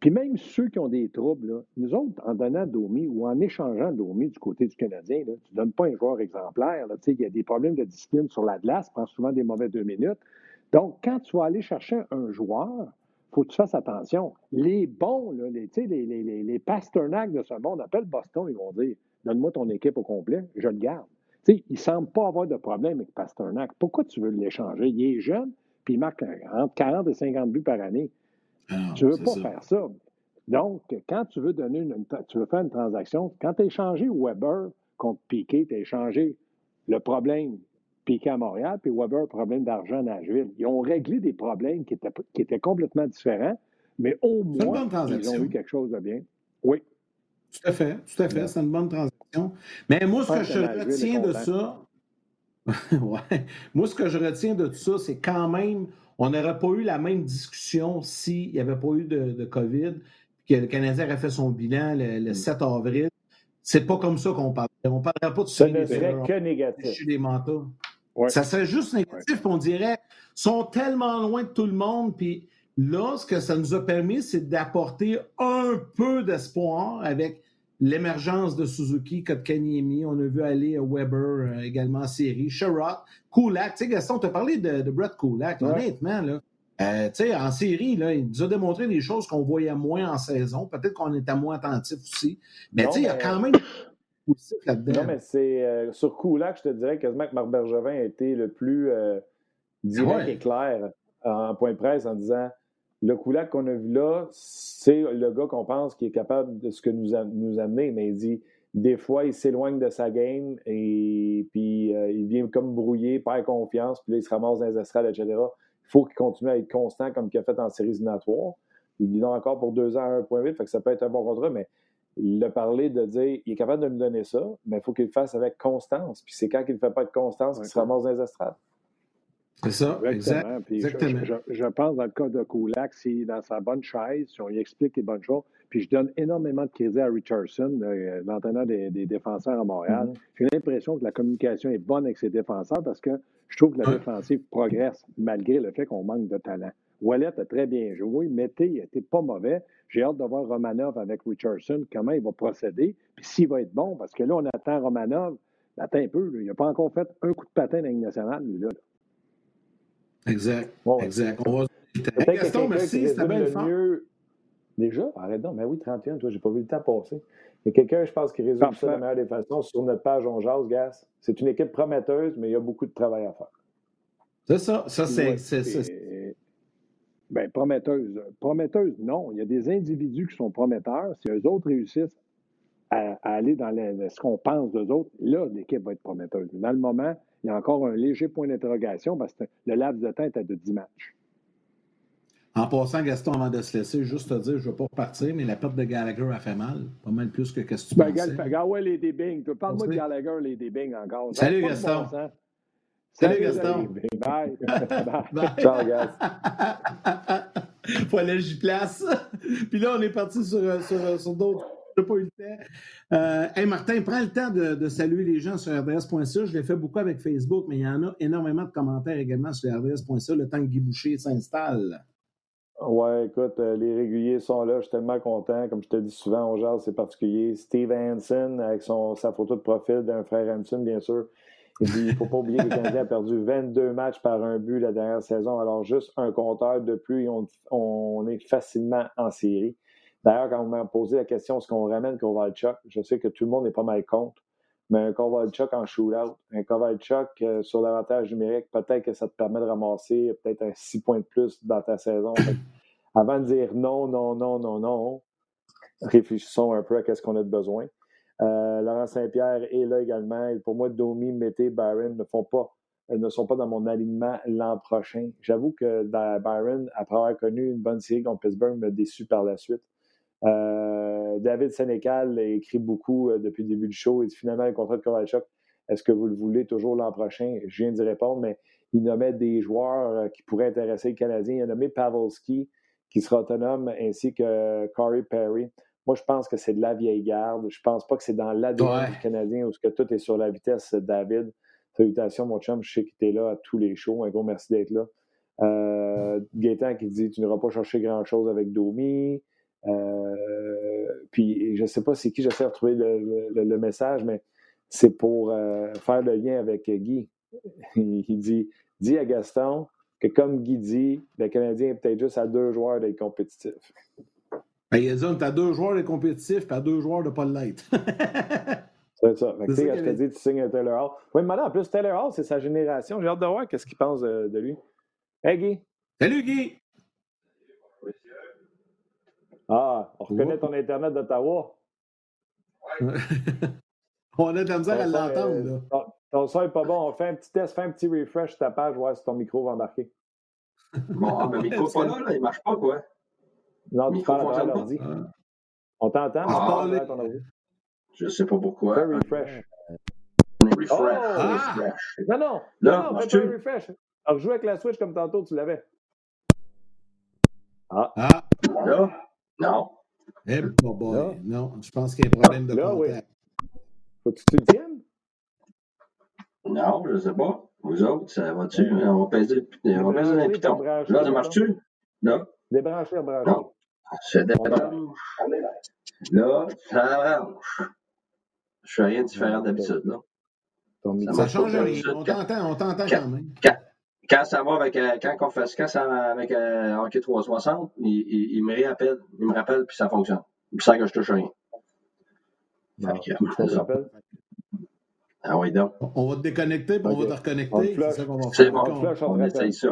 puis même ceux qui ont des troubles, nous autres, en donnant Domi ou en échangeant Domi du côté du Canadien, tu ne donnes pas un joueur exemplaire. Il y a des problèmes de discipline sur la glace, prend souvent des mauvais deux minutes. Donc, quand tu vas aller chercher un joueur, il faut que tu fasses attention. Les bons, les, les, les, les, Pasternak de ce monde appellent Boston, ils vont dire Donne-moi ton équipe au complet, je le garde. il ne semble pas avoir de problème avec Pasternak. Pourquoi tu veux l'échanger? Il est jeune, puis il marque entre 40 et 50 buts par année. Ah, tu ne veux pas faire ça. Donc, quand tu veux donner une, tu veux faire une transaction, quand tu as échangé Weber contre Piquet, tu as échangé le problème Piquet à Montréal, puis Weber, problème d'argent à Nashville. Ils ont réglé des problèmes qui étaient, qui étaient complètement différents, mais au moins, ils ont eu quelque chose de bien. Oui. Tout à fait, tout à fait. C'est une bonne transaction. Mais moi, ce que je retiens de ça, ouais. Moi, ce que je retiens de tout ça, c'est quand même on n'aurait pas eu la même discussion s'il n'y avait pas eu de, COVID, que le Canadien aurait fait son bilan le, 7 mm. avril. C'est pas comme ça qu'on parle. On ne parlerait pas de Ça ne serait que négatif. des. Ça serait juste négatif, on dirait sont tellement loin de tout le monde, puis là, ce que ça nous a permis, c'est d'apporter un peu d'espoir avec l'émergence de Suzuki, Kotkaniemi, on a vu aller Weber également en série, Sherrod, Kulak. Tu sais, Gaston, tu as parlé de, Brett Kulak, honnêtement, là. tu sais, en série, là, il nous a démontré des choses qu'on voyait moins en saison. Peut-être qu'on était moins attentif aussi. Mais tu sais, il y a quand même non, mais c'est euh, sur que je te dirais quasiment que Marc Bergevin a été le plus euh, direct et clair en point de presse en disant le Koulak qu'on a vu là, c'est le gars qu'on pense qui est capable de ce que nous, a, nous amener, mais il dit des fois, il s'éloigne de sa game et puis euh, il vient comme brouillé, perd confiance, puis là, il se ramasse dans les estrades, etc. Il faut qu'il continue à être constant comme il a fait en séries éliminatoires. Il dit encore pour deux ans à 1.8, fait que ça peut être un bon contrat, mais il a parlé de dire il est capable de me donner ça, mais il faut qu'il le fasse avec constance. Puis c'est quand il ne fait pas de constance qu'il se ramasse dans les. C'est ça, exactement. Exactement. Je, pense dans le cas de Kulak, c'est dans sa bonne chaise, si on lui explique les bonnes choses. Puis je donne énormément de crédit à Richardson, l'entraîneur des, défenseurs à Montréal. Mm-hmm. J'ai l'impression que la communication est bonne avec ses défenseurs parce que je trouve que la défensive progresse malgré le fait qu'on manque de talent. Wallet a très bien joué. Mété n'était pas mauvais. J'ai hâte de voir Romanov avec Richardson, comment il va procéder, puis s'il va être bon, parce que là, on attend Romanov. Attends un peu, il n'a pas encore fait un coup de patin dans la nationale, lui, là. Exact. exact. On va... Gaston, merci, c'était bien le mieux. Déjà? Arrête donc. Mais oui, 31, toi, j'ai pas vu le temps passer. Il y a quelqu'un, je pense, qui résume ça de la meilleure des façons sur notre page On Jase, Gas. C'est une équipe prometteuse, mais il y a beaucoup de travail à faire. C'est ça. Ça, c'est. Bien, prometteuse. Prometteuse, non. Il y a des individus qui sont prometteurs. Si eux autres réussissent à, aller dans ce qu'on pense d'eux autres, là, l'équipe va être prometteuse. Dans le moment, il y a encore un léger point d'interrogation parce que le laps de temps est de 10 matchs. En passant, Gaston, avant de se laisser, juste te dire, je ne veux pas repartir, mais la perte de Gallagher a fait mal. Pas mal plus que ce que tu ben, pensais. Ouais, les Bing. Parle-moi de Gallagher, les Bing encore. Salut, Gaston. Salut, Gaston. Bye. Bye. Ciao, Gaston. Faut aller j'y place. Puis là, on est parti sur, euh, sur, euh, sur d'autres. Je pas eu le temps. Euh, hey Martin, prends le temps de, saluer les gens sur RDS.ca. Je l'ai fait beaucoup avec Facebook, mais il y en a énormément de commentaires également sur RDS.ca le temps que Guy Boucher s'installe. Ouais, écoute, les réguliers sont là. Je suis tellement content. Comme je te dis souvent, on jase, c'est particulier. Steve Hansen, avec son, sa photo de profil d'un frère Hansen, bien sûr. Il dit il ne faut pas oublier que le Canadien a perdu 22 matchs par un but la dernière saison. Alors, juste un compteur de plus, on, on est facilement en série. D'ailleurs, quand on m'a posé la question est-ce qu'on ramène Kovalchuk, je sais que tout le monde n'est pas mal contre, mais un Kovalchuk en shootout, un Kovalchuk euh, sur l'avantage numérique, peut-être que ça te permet de ramasser peut-être un 6 points de plus dans ta saison. avant de dire non, non, non, non, non, réfléchissons un peu à ce qu'on a de besoin. Euh, Laurent Saint-Pierre est là également. Pour moi, Domi, Mété, Byron ne font pas ne sont pas dans mon alignement l'an prochain. J'avoue que Byron, après avoir connu une bonne série contre Pittsburgh, m'a déçu par la suite. Euh, David Sénécal écrit beaucoup euh, depuis le début du show et finalement le contrat de Kovalchuk. Est-ce que vous le voulez toujours l'an prochain? Je viens d'y répondre, mais il nommait des joueurs qui pourraient intéresser le Canadien. Il a nommé Pavelski, qui sera autonome, ainsi que Corey Perry. Moi, je pense que c'est de la vieille garde. Je pense pas que c'est dans l'ADN du Canadien où que tout est sur la vitesse, David. Salutations, mon chum. Je sais que tu es là à tous les shows. Un gros merci d'être là. Euh, Gaétan qui dit Tu n'iras pas chercher grand-chose avec Domi. Euh, puis, je ne sais pas c'est qui, j'essaie de retrouver le, message, mais c'est pour euh, faire le lien avec Guy. Il, dit à Gaston que, comme Guy dit, le Canadien est peut-être juste à deux joueurs d'être compétitif. Ben, il a dit, tu as deux joueurs de compétitifs et deux joueurs de pas l'être. c'est ça. je te dis, tu signes un Taylor Hall. Oui, mais en plus, Taylor Hall, c'est sa génération. J'ai hâte de voir qu'est-ce qu'il pense de, lui. Hey, Guy. Salut, Guy. Ah, on reconnaît ton Internet d'Ottawa? on a de la misère à l'entendre. Euh, ton, ton son n'est pas bon. On fait un petit test, fais un petit refresh sur ta page, voir si ton micro va embarquer. Bon, mais micro pas là, là, il marche pas, quoi. Non, tu parles à l'ordi. On t'entend? Ah, je sais pas pourquoi. Fais refresh. Refresh. Oh! Ah! Non, non. Là, non, fais pas un refresh. Alors, joue avec la Switch comme tantôt, tu l'avais. Ah. ah. Là? Non. Eh, boy. Non, je pense qu'il y a un problème de là, contact. Oui. Faut que tu te tiennes? Non, je sais pas. Vous autres, ça va-tu? On va peser, on va peser un piton. Là, ça marche-tu? Là? Débrancher, brancher. Non. Je débranche. Là, ça arrange. Je fais rien de différent d'habitude, là. Ça Ça change rien. On t'entend, on t'entend Quand- quand même. Quand, quand ça va avec, euh, quand on fait, quand ça va avec euh, Hockey 360, il, il, il me rappelle, il me rappelle, puis ça fonctionne. Sans que je touche rien. Ça. Ah oui, donc. On va te déconnecter, puis on va te reconnecter. On te C'est flush. ça qu'on va C'est faire. bon. On te flush, on essaye ça.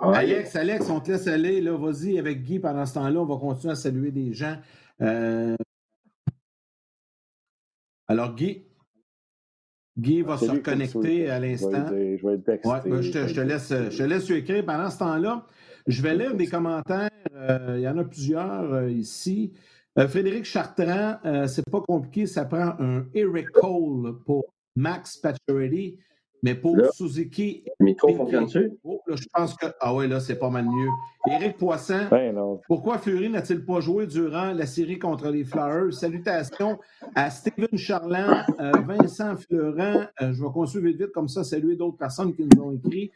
Ouais. Alex, Alex, on te laisse aller. Là, vas-y avec Guy pendant ce temps-là. On va continuer à saluer des gens. Euh, Alors, Guy, Guy va se reconnecter à l'instant. je vais texter. Ouais, ben, je, te, je te laisse, je te laisse écrire. Pendant ce temps-là, je vais lire des commentaires. Euh, il y en a plusieurs euh, ici. Euh, Frédéric Chartrand, c'est pas compliqué, ça prend un Eric Cole pour Max Pacioretty, mais pour Là. Suzuki. Le micro fonctionne-tu? Oh, je pense que. Ah ouais, là, c'est pas mal mieux. Éric Poisson, Ben non. pourquoi Fleury n'a-t-il pas joué durant la série contre les Flyers? Salutations à Steven Charland, euh, Vincent Fleurant. Euh, je vais continuer vite, vite, comme ça, saluer d'autres personnes qui nous ont écrit.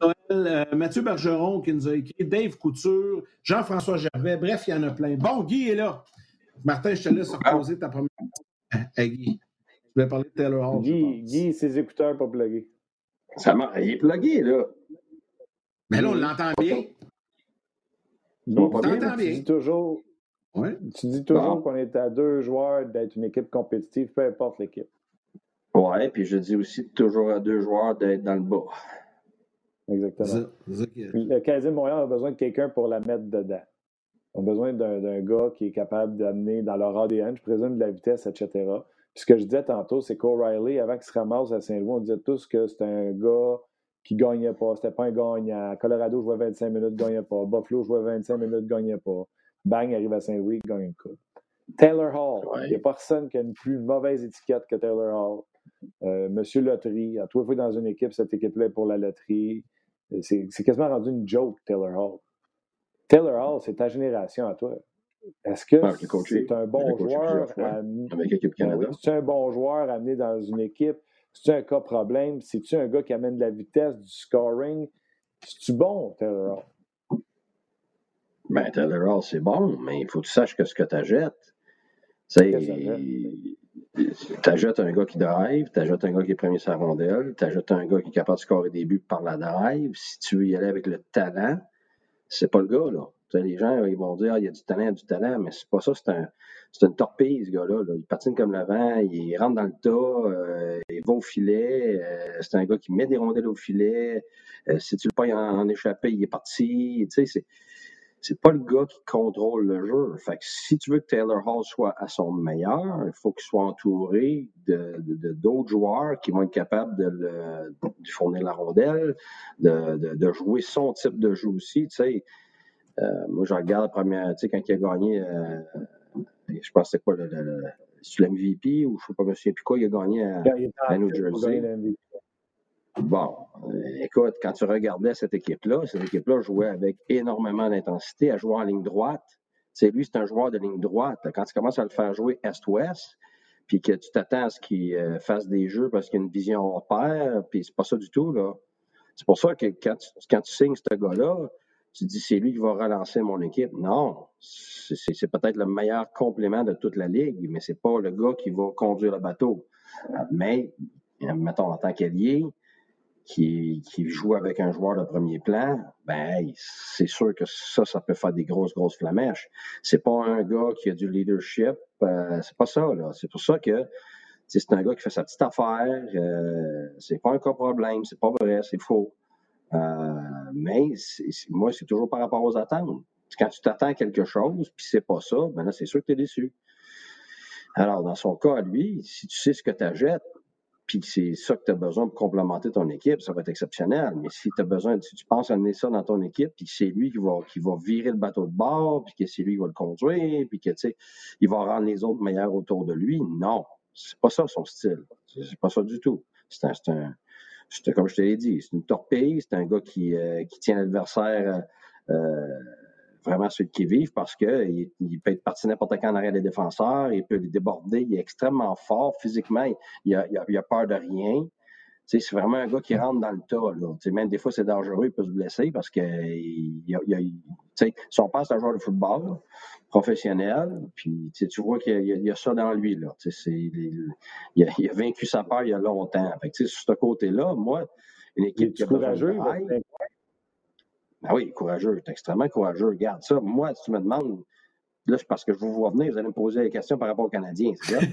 Noël, euh, Mathieu Bergeron qui nous a écrit, Dave Couture, Jean-François Gervais. Bref, il y en a plein. Bon, Guy est là. Martin, je te laisse reposer ta première. Hey, Guy. Je voulais parler de Taylor Hall. Guy. Guy, ses écouteurs pas plugués. Ça marche. Il est plugué, là. Mais là, on l'entend bien. Pas tu bien? dis- tu dis toujours, Oui. tu dis toujours qu'on est à deux joueurs d'être une équipe compétitive, peu importe l'équipe. Ouais, puis je dis aussi toujours à deux joueurs d'être dans le bas. Exactement. Ça, ça Le Canadien de Montréal a besoin de quelqu'un pour la mettre dedans. Ils ont besoin d'un gars qui est capable d'amener dans leur ADN, je présume, de la vitesse, etc. Puis ce que je disais tantôt, c'est qu'O'Reilly, avant qu'il se ramasse à Saint-Louis, on disait tous que c'était un gars qui gagnait pas. C'était pas un gagnant. Colorado jouait 25 minutes, gagnait pas. Buffalo jouait 25 minutes, gagnait pas. Bang, arrive à Saint-Louis, gagne une coupe. Taylor Hall. Ouais. Il n'y a personne qui a une plus mauvaise étiquette que Taylor Hall. Euh, Monsieur Loterie, à toi, fois dans une équipe, cette équipe-là est pour la loterie. C'est c'est quasiment rendu une joke, Taylor Hall. Taylor Hall, c'est ta génération à toi. Est-ce que coaché. c'est un bon joueur c'est un bon joueur à amener dans une équipe? C'est un cas problème? C'est-tu un gars qui amène de la vitesse, du scoring? C'est-tu bon, Taylor Hall? Ben, Taylor Hall, c'est bon, mais il faut que tu saches que ce que tu ça sais, t'achètes un gars qui drive, t'achètes un gars qui est premier la rondelle, t'achètes un gars qui est capable de scorer des buts par la drive. Si tu veux y aller avec le talent, c'est pas le gars, là. Les gens, ils vont dire, ah, il y a du talent, du talent, mais c'est pas ça, c'est un, une torpille, ce gars-là. là. Il patine comme le vent, il rentre dans le tas, euh, il va au filet, euh, c'est un gars qui met des rondelles au filet. Euh, si tu le payes en, en échappé, il est parti. Tu sais, c'est, c'est pas le gars qui contrôle le jeu. Fait que si tu veux que Taylor Hall soit à son meilleur, il faut qu'il soit entouré de, d'autres joueurs qui vont être capables de, le, de fournir la rondelle, de, de, jouer son type de jeu aussi. Moi, je regarde la première, tu sais, quand il a gagné, euh, je pense que c'était quoi, le, le, le- l'MVP ou je sais pas, je me souviens plus quoi, il a gagné à, à New Jersey. MVP. Bon, euh, écoute, quand tu regardais cette équipe-là, cette équipe-là jouait avec énormément d'intensité, elle jouait en ligne droite. C'est lui, c'est un joueur de ligne droite. Quand tu commences à le faire jouer est-ouest, puis que tu t'attends à ce qu'il euh, fasse des jeux parce qu'il a une vision hors pair, puis c'est pas ça du tout, là. C'est pour ça que quand tu, quand tu signes ce gars-là, tu dis c'est lui qui va relancer mon équipe. Non, c'est peut-être le meilleur complément de toute la ligue, mais c'est pas le gars qui va conduire le bateau. Mais, mettons, en tant qu'allié, qui, joue avec un joueur de premier plan, ben c'est sûr que ça, ça peut faire des grosses, grosses flamèches. C'est pas un gars qui a du leadership, euh, c'est pas ça, là. C'est pour ça que c'est un gars qui fait sa petite affaire, euh, c'est pas un cas problème, c'est pas vrai, c'est faux. Euh, mais moi, c'est toujours par rapport aux attentes. Quand tu t'attends à quelque chose, puis c'est pas ça, ben là, c'est sûr que tu es déçu. Alors, dans son cas, lui, si tu sais ce que tu achètes, puis c'est ça que tu as besoin pour complémenter ton équipe, ça va être exceptionnel. Mais si tu as besoin, si tu penses amener ça dans ton équipe, puis c'est lui qui va, qui va virer le bateau de bord, puis que c'est lui qui va le conduire, puis que tu sais, il va rendre les autres meilleurs autour de lui, non. C'est pas ça son style. C'est pas ça du tout. C'est un, c'est- comme je te l'ai dit, c'est une torpille, c'est un gars qui, euh, qui tient l'adversaire euh, euh, vraiment sur le qui-vive parce qu'il il peut être parti n'importe quand en arrière des défenseurs, il peut les déborder, il est extrêmement fort physiquement, il il a, il a peur de rien. C'est vraiment un gars qui rentre dans le tas. Là. même des fois, c'est dangereux, il peut se blesser parce que il, il, son père, c'est un joueur de football professionnel, puis tu vois qu'il y, a ça dans lui. Là. Il, il, a, il, a, vaincu sa peur il y a longtemps. Fait sur ce côté-là, moi, une équipe qui a courageux, de ben oui, courageux, extrêmement courageux. Regarde ça. Moi, si tu me demandes, là, c'est parce que je vous vois venir, vous allez me poser des questions par rapport aux Canadiens, c'est ça?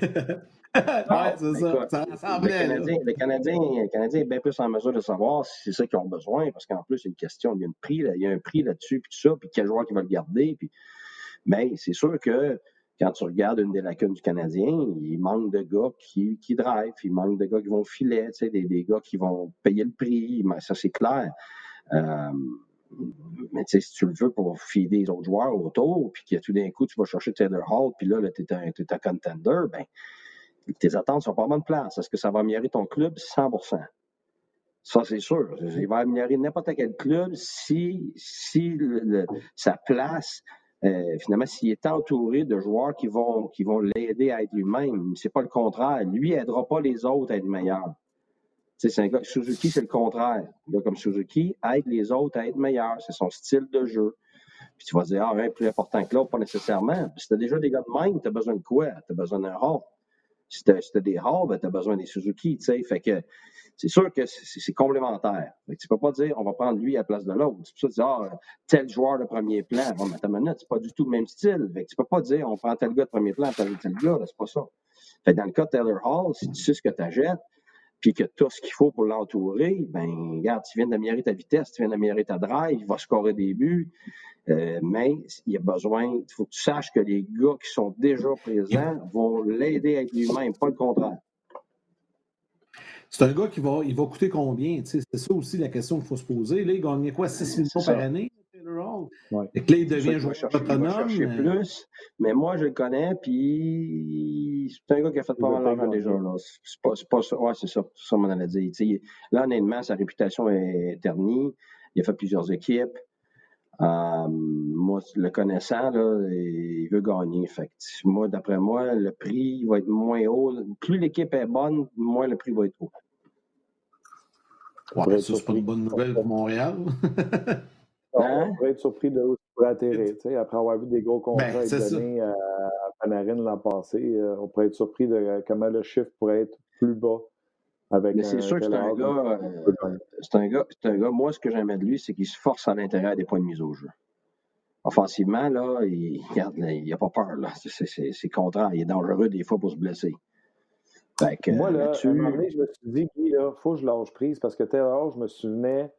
oui, c'est ça. ça le, Canadien, est bien plus en mesure de savoir si c'est ça qu'ils ont besoin, parce qu'en plus, il y a une question, il y a, une prix, il y a un prix là-dessus, puis tout ça, puis quel joueur qui va le garder. Puis... Mais c'est sûr que quand tu regardes une des lacunes du Canadien, il manque de gars qui, qui drive, il manque de gars qui vont filer, tu sais, des, des gars qui vont payer le prix, ça c'est clair. Euh, mais tu sais, si tu le veux pour filer les autres joueurs autour, puis que tout d'un coup, tu vas chercher Taylor Hall, puis là, tu es, un contender, ben tes attentes sont pas bonne place. Est-ce que ça va améliorer ton club? 100% Ça, c'est sûr. Il va améliorer n'importe quel club si, si sa place, euh, finalement, s'il est entouré de joueurs qui vont, qui vont l'aider à être lui-même. C'est pas le contraire. Lui aidera pas les autres à être meilleurs. C'est un gars, Suzuki, c'est le contraire. Un gars comme Suzuki aide les autres à être meilleurs. C'est son style de jeu. Puis tu vas dire, ah, rien plus important que l'autre, pas nécessairement. si tu as déjà des gars de même, tu as besoin de quoi? Tu as besoin d'un rôle. Si tu as, des Hall, ben, tu as besoin des Suzuki. sais. Fait que c'est sûr que c'est complémentaire. Fait que tu peux pas dire on va prendre lui à la place de l'autre. C'est pour ça que tu dis ah, tel joueur de premier plan. Bon, mais ta minute, c'est pas du tout le même style. Fait que tu peux pas dire on prend tel gars de premier plan, tel, tel gars, c'est pas ça. Fait que dans le cas de Taylor Hall, si tu sais ce que tu achètes, puis que tu as ce qu'il faut pour l'entourer, ben regarde, tu viens d'améliorer ta vitesse, tu viens d'améliorer ta drive, il va scorer des buts, euh, mais il y a besoin, il faut que tu saches que les gars qui sont déjà présents vont l'aider être lui-même, pas le contraire. C'est un gars qui va, il va coûter combien? C'est ça aussi la question qu'il faut se poser. Là, il gagnait quoi, 6 millions par année? Ouais. Et que là, il devient joueur autonome. plus, mais moi, je le connais, puis c'est un gars qui a fait pas mal d'argent déjà. C'est pas, pas ça. Ouais, c'est ça. C'est ça, on allait dire. là, honnêtement, sa réputation est ternie. Il a fait plusieurs équipes. Euh, moi, le connaissant, là, il veut gagner. Fait moi, d'après moi, le prix va être moins haut. Plus l'équipe est bonne, moins le prix va être haut. Ouais, ça, c'est pas une bonne nouvelle pour Montréal. Hein? On pourrait être surpris de où ça pourrait atterrir. Après avoir vu des gros contrats ben, donnés à, Panarin l'an passé, euh, on pourrait être surpris de comment le chiffre pourrait être plus bas. Avec Mais c'est sûr que c'est un, gars, euh, c'est un, gars, un gars. Moi, ce que j'aime de lui, c'est qu'il se force à l'intérieur des points de mise au jeu. Offensivement, là, il n'a pas peur. C'est contraire. Il est dangereux des fois pour se blesser. Moi, là, à un moment donné, je me suis dit, il faut que je lâche prise parce que Taylor, je me souvenais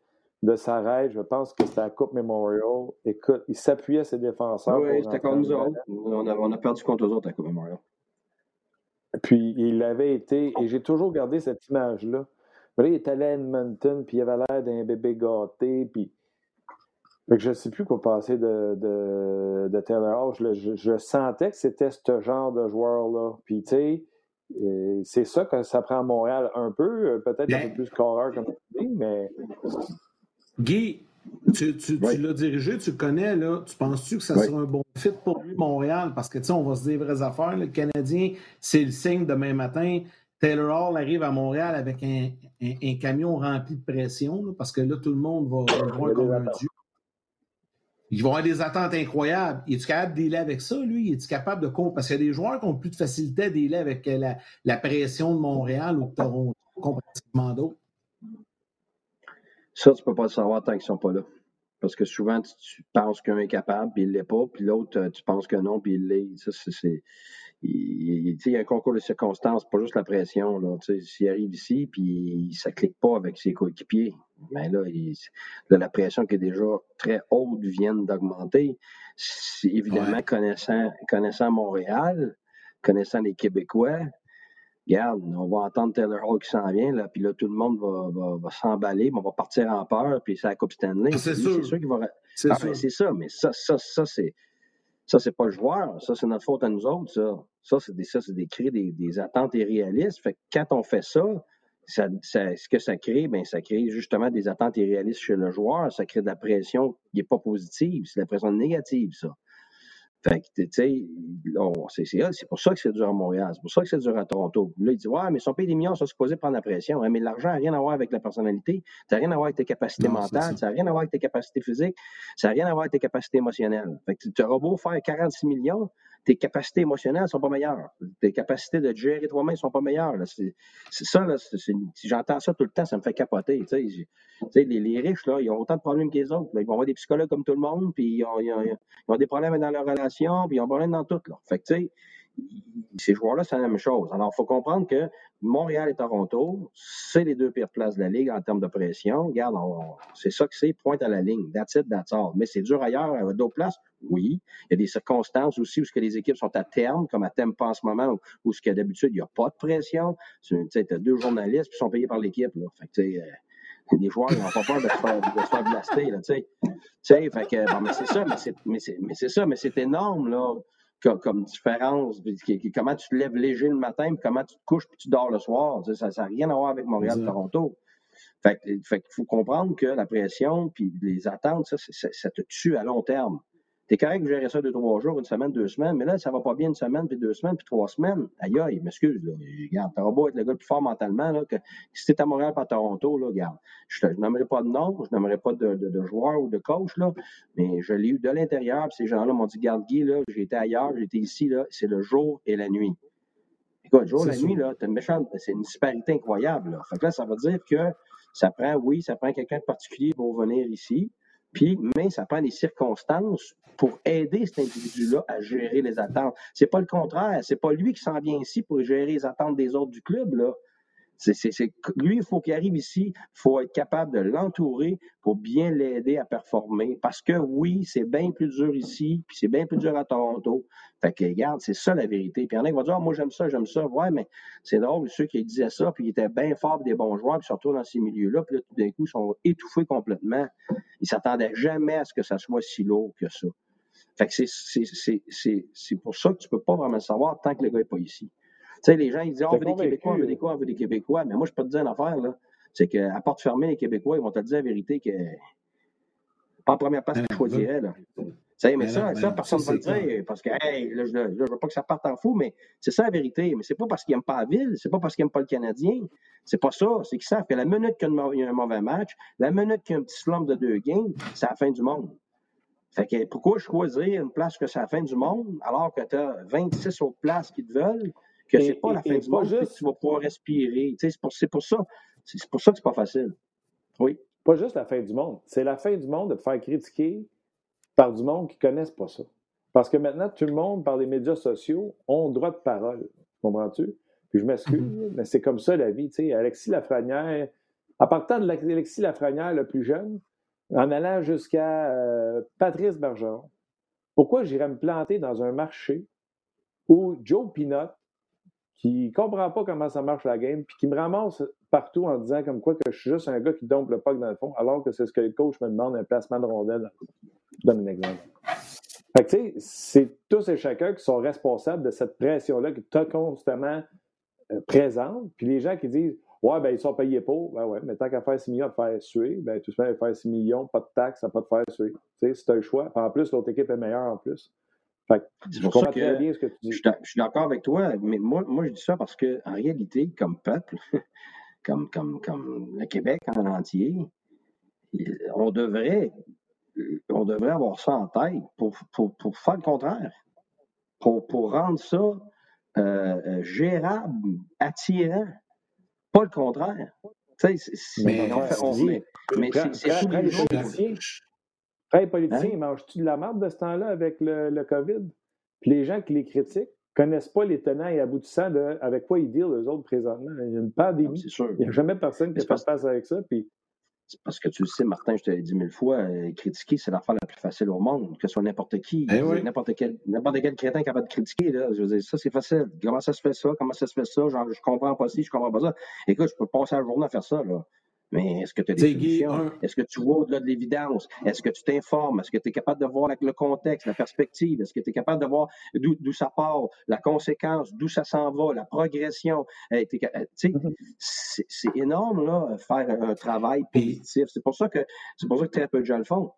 de sa règle, je pense que c'était la Coupe Memorial. Écoute, il s'appuyait à ses défenseurs. Oui, c'était contre nous autres. On a, on a, perdu contre eux autres à la Coupe Memorial. Puis il avait été, et j'ai toujours gardé cette image-là. il est allé à Edmonton, puis il avait l'air d'un bébé gâté, puis. je ne sais plus quoi passer de, de, de Taylor Hall. Je, je, sentais que c'était ce genre de joueur-là. Puis, tu sais, euh, c'est ça que ça prend à Montréal un peu, euh, peut-être un peu plus correur comme tu dis, mais Guy, tu, l'as dirigé, tu le connais, là. Tu penses-tu que ça sera un bon fit pour lui, Montréal? Parce que, tu sais, on va se dire vraies affaires. Le Canadien, c'est le signe demain matin. Taylor Hall arrive à Montréal avec un, camion rempli de pression, parce que là, tout le monde va le voir comme un dieu. Ils vont avoir des attentes incroyables. Es-tu capable de avec ça, lui? Es-tu capable de... Parce qu'il y a des joueurs qui ont plus de facilité à dealer avec la, la pression de Montréal ou de Toronto, comparativement d'autres. Ça, tu ne peux pas le savoir tant qu'ils ne sont pas là. Parce que souvent, tu, penses qu'un est capable, puis il ne l'est pas, puis l'autre, euh, tu penses que non, puis il l'est. Ça, c'est. Il, y a un concours de circonstances, pas juste la pression. Là. S'il arrive ici, puis ça ne clique pas avec ses coéquipiers, mais là, la pression qui est déjà très haute vient d'augmenter. Évidemment, connaissant, connaissant Montréal, connaissant les Québécois, regarde, on va entendre Taylor Hall qui s'en vient, là, puis là, tout le monde va, va, s'emballer, on va partir en peur, puis c'est la Coupe Stanley. C'est sûr. C'est qu'il va. C'est ah, ben, ça, mais ça, ça, ça, c'est. Ça, c'est pas le joueur. Ça, c'est notre faute à nous autres, ça. Ça, c'est des, ça, c'est des, créer des, des, attentes irréalistes. Fait que quand on fait ça, ça, ce que ça crée, ben, ça crée justement des attentes irréalistes chez le joueur. Ça crée de la pression qui n'est pas positive. C'est de la pression négative, ça. Fait que, tu sais, c'est pour ça que c'est dur à Montréal, c'est pour ça que c'est dur à Toronto. Là, il dit, ouais, mais son pays des millions, sont supposés prendre la pression. mais l'argent n'a rien à voir avec la personnalité, ça n'a rien à voir avec tes capacités mentales, ça n'a rien à voir avec tes capacités physiques, ça n'a rien à voir avec tes capacités émotionnelles. Fait que tu auras beau faire 46 millions, tes capacités émotionnelles ne sont pas meilleures. Tes capacités de gérer toi-même sont pas meilleures. C'est ça, là, si j'entends ça tout le temps, ça me fait capoter. Les, riches, là, ils ont autant de problèmes que les autres. Ils vont avoir des psychologues comme tout le monde, puis ils ont, des problèmes dans leurs relations, puis ils ont des problèmes dans tout. Là. Ces joueurs-là, c'est la même chose. Alors, il faut comprendre que Montréal et Toronto, c'est les deux pires places de la Ligue en termes de pression. Regarde, c'est ça que c'est, pointe à la ligne. That's it, that's all. Mais c'est dur ailleurs, à d'autres places? Oui. Il y a des circonstances aussi où que les équipes sont à terme, comme à Tempa en ce moment, où, ce d'habitude, il n'y a pas de pression. Tu as deux journalistes qui sont payés par l'équipe. Fait que, euh, des joueurs, ils n'ont pas peur de se faire, de se faire blaster, là, tu sais. Fait que, bon, mais c'est ça, mais c'est ça, mais c'est énorme, là comme, différence, comment tu te lèves léger le matin, puis comment tu te couches, puis tu dors le soir. Ça n'a rien à voir avec Montréal-Toronto. Fait, fait qu'il faut comprendre que la pression, puis les attentes, ça, ça te tue à long terme. T'es correct de gérer ça deux, trois jours, une semaine, deux semaines, mais là, ça va pas bien une semaine, puis deux semaines, puis trois semaines. Aïe, aïe, m'excuse, là. Regarde, t'auras beau être le gars le plus fort mentalement, là, que si t'es à Montréal pas à Toronto, là, regarde. Je, je n'aimerais pas de nom, je n'aimerais pas de, de, joueur ou de coach, là, mais je l'ai eu de l'intérieur, puis ces gens-là m'ont dit, garde Guy, là, j'étais ailleurs, j'étais ici, là, c'est le jour et la nuit. Écoute, le jour et la nuit, là, t'as une méchante, c'est une disparité incroyable, là. Fait que là, ça veut dire que ça prend, oui, ça prend quelqu'un de particulier pour venir ici, puis, mais ça prend des circonstances pour aider cet individu-là à gérer les attentes. C'est pas le contraire. C'est pas lui qui s'en vient ici pour gérer les attentes des autres du club, là. C'est, lui, il faut qu'il arrive ici, il faut être capable de l'entourer pour bien l'aider à performer. Parce que oui, c'est bien plus dur ici, puis c'est bien plus dur à Toronto. Fait que, regarde, c'est ça la vérité. Puis il y en a qui vont dire, ah, moi j'aime ça, j'aime ça. Ouais, mais c'est drôle, ceux qui disaient ça, puis ils étaient bien forts, des bons joueurs, puis surtout dans ces milieux-là, puis là, tout d'un coup, ils sont étouffés complètement. Ils s'attendaient jamais à ce que ça soit si lourd que ça. Fait que c'est pour ça que tu peux pas vraiment savoir tant que le gars n'est pas ici. Tu sais, les gens, ils disent, oh, on veut des Québécois, on veut des quoi, on veut des Québécois. Mais moi, je peux te dire une affaire, là. C'est qu'à porte fermée, les Québécois, ils vont te dire la vérité que pas en première place que je choisirais, là. sais, mais ça, ça personne ne va le dire parce que, hey, là, je ne veux pas que ça parte en fou, mais c'est ça la vérité. Mais c'est pas parce qu'ils n'aiment pas la ville, c'est pas parce qu'ils n'aiment pas le Canadien. C'est pas ça. C'est qu'ils savent que la minute qu'il y a un mauvais match, la minute qu'il y a un petit slump de deux games, c'est la fin du monde. Fait que pourquoi choisir une place que c'est la fin du monde alors que tu as 26 autres places qui te veulent? Que c'est pas la fin du monde, juste... tu vas pouvoir respirer. c'est pour, pour, ça. C'est pour ça que c'est pas facile. Oui. Pas juste la fin du monde. C'est la fin du monde de te faire critiquer par du monde qui ne connaissent pas ça. Parce que maintenant, tout le monde, par les médias sociaux, ont droit de parole. Comprends-tu? Puis je m'excuse, mm-hmm. mais c'est comme ça la vie. sais. Alexis Lafrenière, à partir de Alexis Lafrenière, le plus jeune, en allant jusqu'à euh, Patrice Bergeron, pourquoi j'irais me planter dans un marché où Joe Pinot qui comprend pas comment ça marche la game, puis qui me ramasse partout en disant comme quoi que je suis juste un gars qui dompe le puck dans le fond, alors que c'est ce que le coach me demande, un placement de rondelle. Je donne un exemple. Fait que, tu sais, c'est tous et chacun qui sont responsables de cette pression-là qui est constamment euh, présente. Puis les gens qui disent Ouais, ben ils sont payés pour. Ben ouais, mais tant qu'à faire 6 millions à faire suer, ben tout simplement faire 6 millions, pas de taxes, ça pas de faire suer. Tu sais, c'est un choix. en plus, l'autre équipe est meilleure en plus. C'est pour ça que Je, suis d'accord avec toi, mais moi, moi, je dis ça parce qu'en réalité, comme peuple, comme, comme, comme le Québec en entier, on devrait, on devrait avoir ça en tête pour, pour, pour faire le contraire, pour, pour rendre ça euh, euh gérable, attirant, pas le contraire. Tu sais, mais, on mais, mais c'est tous les jours. Les politiciens, hein? mangent-tu de la merde de ce temps-là avec le, le COVID? Puis les gens qui les critiquent connaissent pas les tenants et aboutissants de avec quoi ils dealent eux autres présentement. Il y a une pandémie. Il n'y a jamais personne qui fait face avec ça. Puis... C'est parce que tu le sais, Martin, je te l'ai dit mille fois, euh, critiquer, c'est l'affaire la plus facile au monde, que ce soit n'importe qui. Eh n'importe quel, quel crétin capable de critiquer. Là. Je veux dire, ça, c'est facile. Comment ça se fait ça? Comment ça se fait ça? Genre, je comprends pas ci, je comprends pas ça. Écoute, je peux passer la journée à faire ça. Là. Mais est-ce que tu as des solutions? Est-ce que tu vois au-delà de l'évidence? Est-ce que tu t'informes? Est-ce que tu es capable de voir le contexte, la perspective? Est-ce que tu es capable de voir d'où ça part, la conséquence, d'où ça s'en va, la progression? Euh, mm-hmm. c'est énorme, là, faire un travail positif. C'est pour ça que c'est pour ça que très peu de gens le font.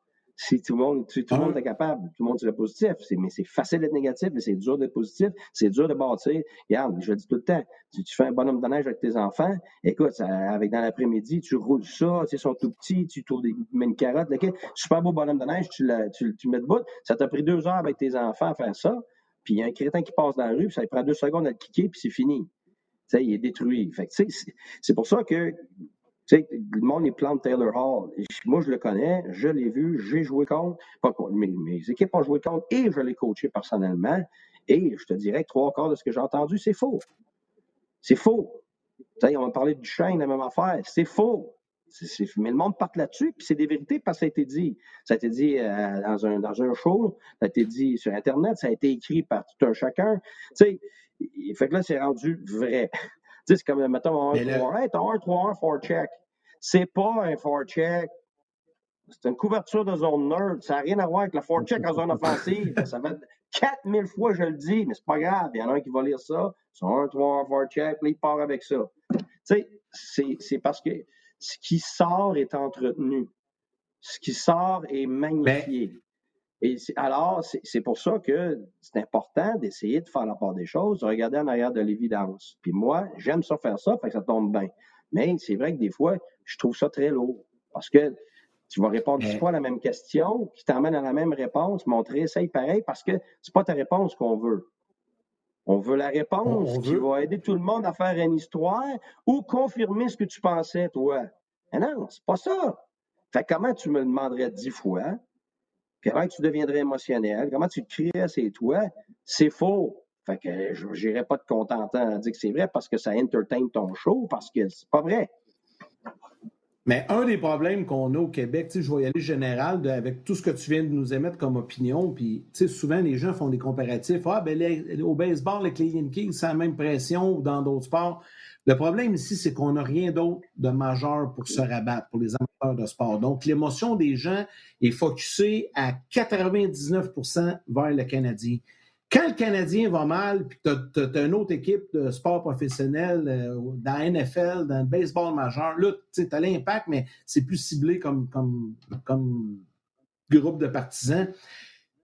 Si tout le monde, tout le monde est capable, tout le monde serait positif. Mais c'est facile d'être négatif, mais c'est dur d'être positif, c'est dur de bâtir. Regarde, je le dis tout le temps, si tu fais un bonhomme de neige avec tes enfants, écoute, avec dans l'après-midi, tu roules ça, ils sont tout petits, tu tournes des, mets une carotte, super beau bonhomme de neige, tu, la, tu, tu mets debout. Ça t'a pris deux heures avec tes enfants à faire ça, puis il y a un crétin qui passe dans la rue, puis ça prend deux secondes à le kicker, puis c'est fini. il est détruit. Fait c'est pour ça que tu sais, le monde, il plante Taylor Hall. moi, je le connais, je l'ai vu, j'ai joué contre, pas mes équipes ont joué contre et je l'ai coaché personnellement. Et je te dirais que trois quarts de ce que j'ai entendu, c'est faux. C'est faux. Tu sais, on va parler du chêne, la même affaire. C'est faux. mais le monde part là-dessus, puis c'est des vérités parce que ça a été dit. Ça a été dit euh, dans, un, dans un show, ça a été dit sur Internet, ça a été écrit par tout un chacun. Tu sais, fait que là, c'est rendu vrai. Tu sais, c'est comme, mettons, un 3 1 t'as un 3-1 forecheck. C'est pas un forecheck. C'est une couverture de zone nerd. Ça n'a rien à voir avec le forecheck en zone offensive. Ça fait 4000 fois, je le dis, mais c'est pas grave. Il y en a un qui va lire ça. C'est un 3 1 forecheck, là, il part avec ça. Tu sais, c'est parce que ce qui sort est entretenu. Ce qui sort est magnifié. Et alors, c'est pour ça que c'est important d'essayer de faire la part des choses, de regarder en arrière de l'évidence. Puis moi, j'aime ça faire ça, fait que ça tombe bien. Mais c'est vrai que des fois, je trouve ça très lourd. Parce que tu vas répondre dix fois à la même question, qui t'emmène à la même réponse, montrer, essaye pareil, parce que c'est pas ta réponse qu'on veut. On veut la réponse qui va aider tout le monde à faire une histoire ou confirmer ce que tu pensais, toi. Mais non, c'est pas ça. Fait comment tu me le demanderais dix fois? Comment tu deviendrais émotionnel? Comment tu te crierais, c'est toi? C'est faux. Fait que je n'irai pas te contenter à dire que c'est vrai parce que ça entertain ton show, parce que c'est pas vrai. Mais un des problèmes qu'on a au Québec, je vais y aller général avec tout ce que tu viens de nous émettre comme opinion, puis souvent les gens font des comparatifs. Ah, ben au baseball, les Canadiens Kings, c'est la même pression ou dans d'autres sports. Le problème ici, c'est qu'on n'a rien d'autre de majeur pour se rabattre pour les de sport. Donc, l'émotion des gens est focusée à 99% vers le Canadien. Quand le Canadien va mal, puis tu as, une autre équipe de sport professionnel euh, dans la NFL, dans le baseball majeur, là, tu as l'impact, mais c'est plus ciblé comme, groupe de partisans.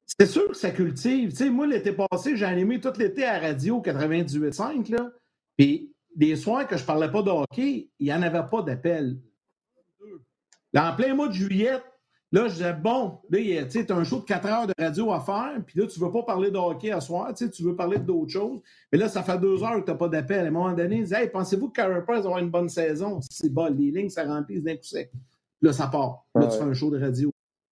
C'est sûr que ça cultive. moi, l'été passé, j'ai animé tout l'été à radio 98.5, là, puis des soirs que je parlais pas de hockey, il n'y en avait pas d'appel. En plein mois de juillet, Là, je disais, bon, là, tu as un show de 4 heures de radio à faire, puis là, tu ne veux pas parler de hockey à soir, tu veux parler d'autres choses. Mais là, ça fait deux heures que tu n'as pas d'appel. À un moment donné, ils disent, hey, pensez-vous que Carey Price va avoir une bonne saison? C'est bon, les lignes, ça remplit d'un coup sec. Là, ça part. Là, tu fais un show de radio.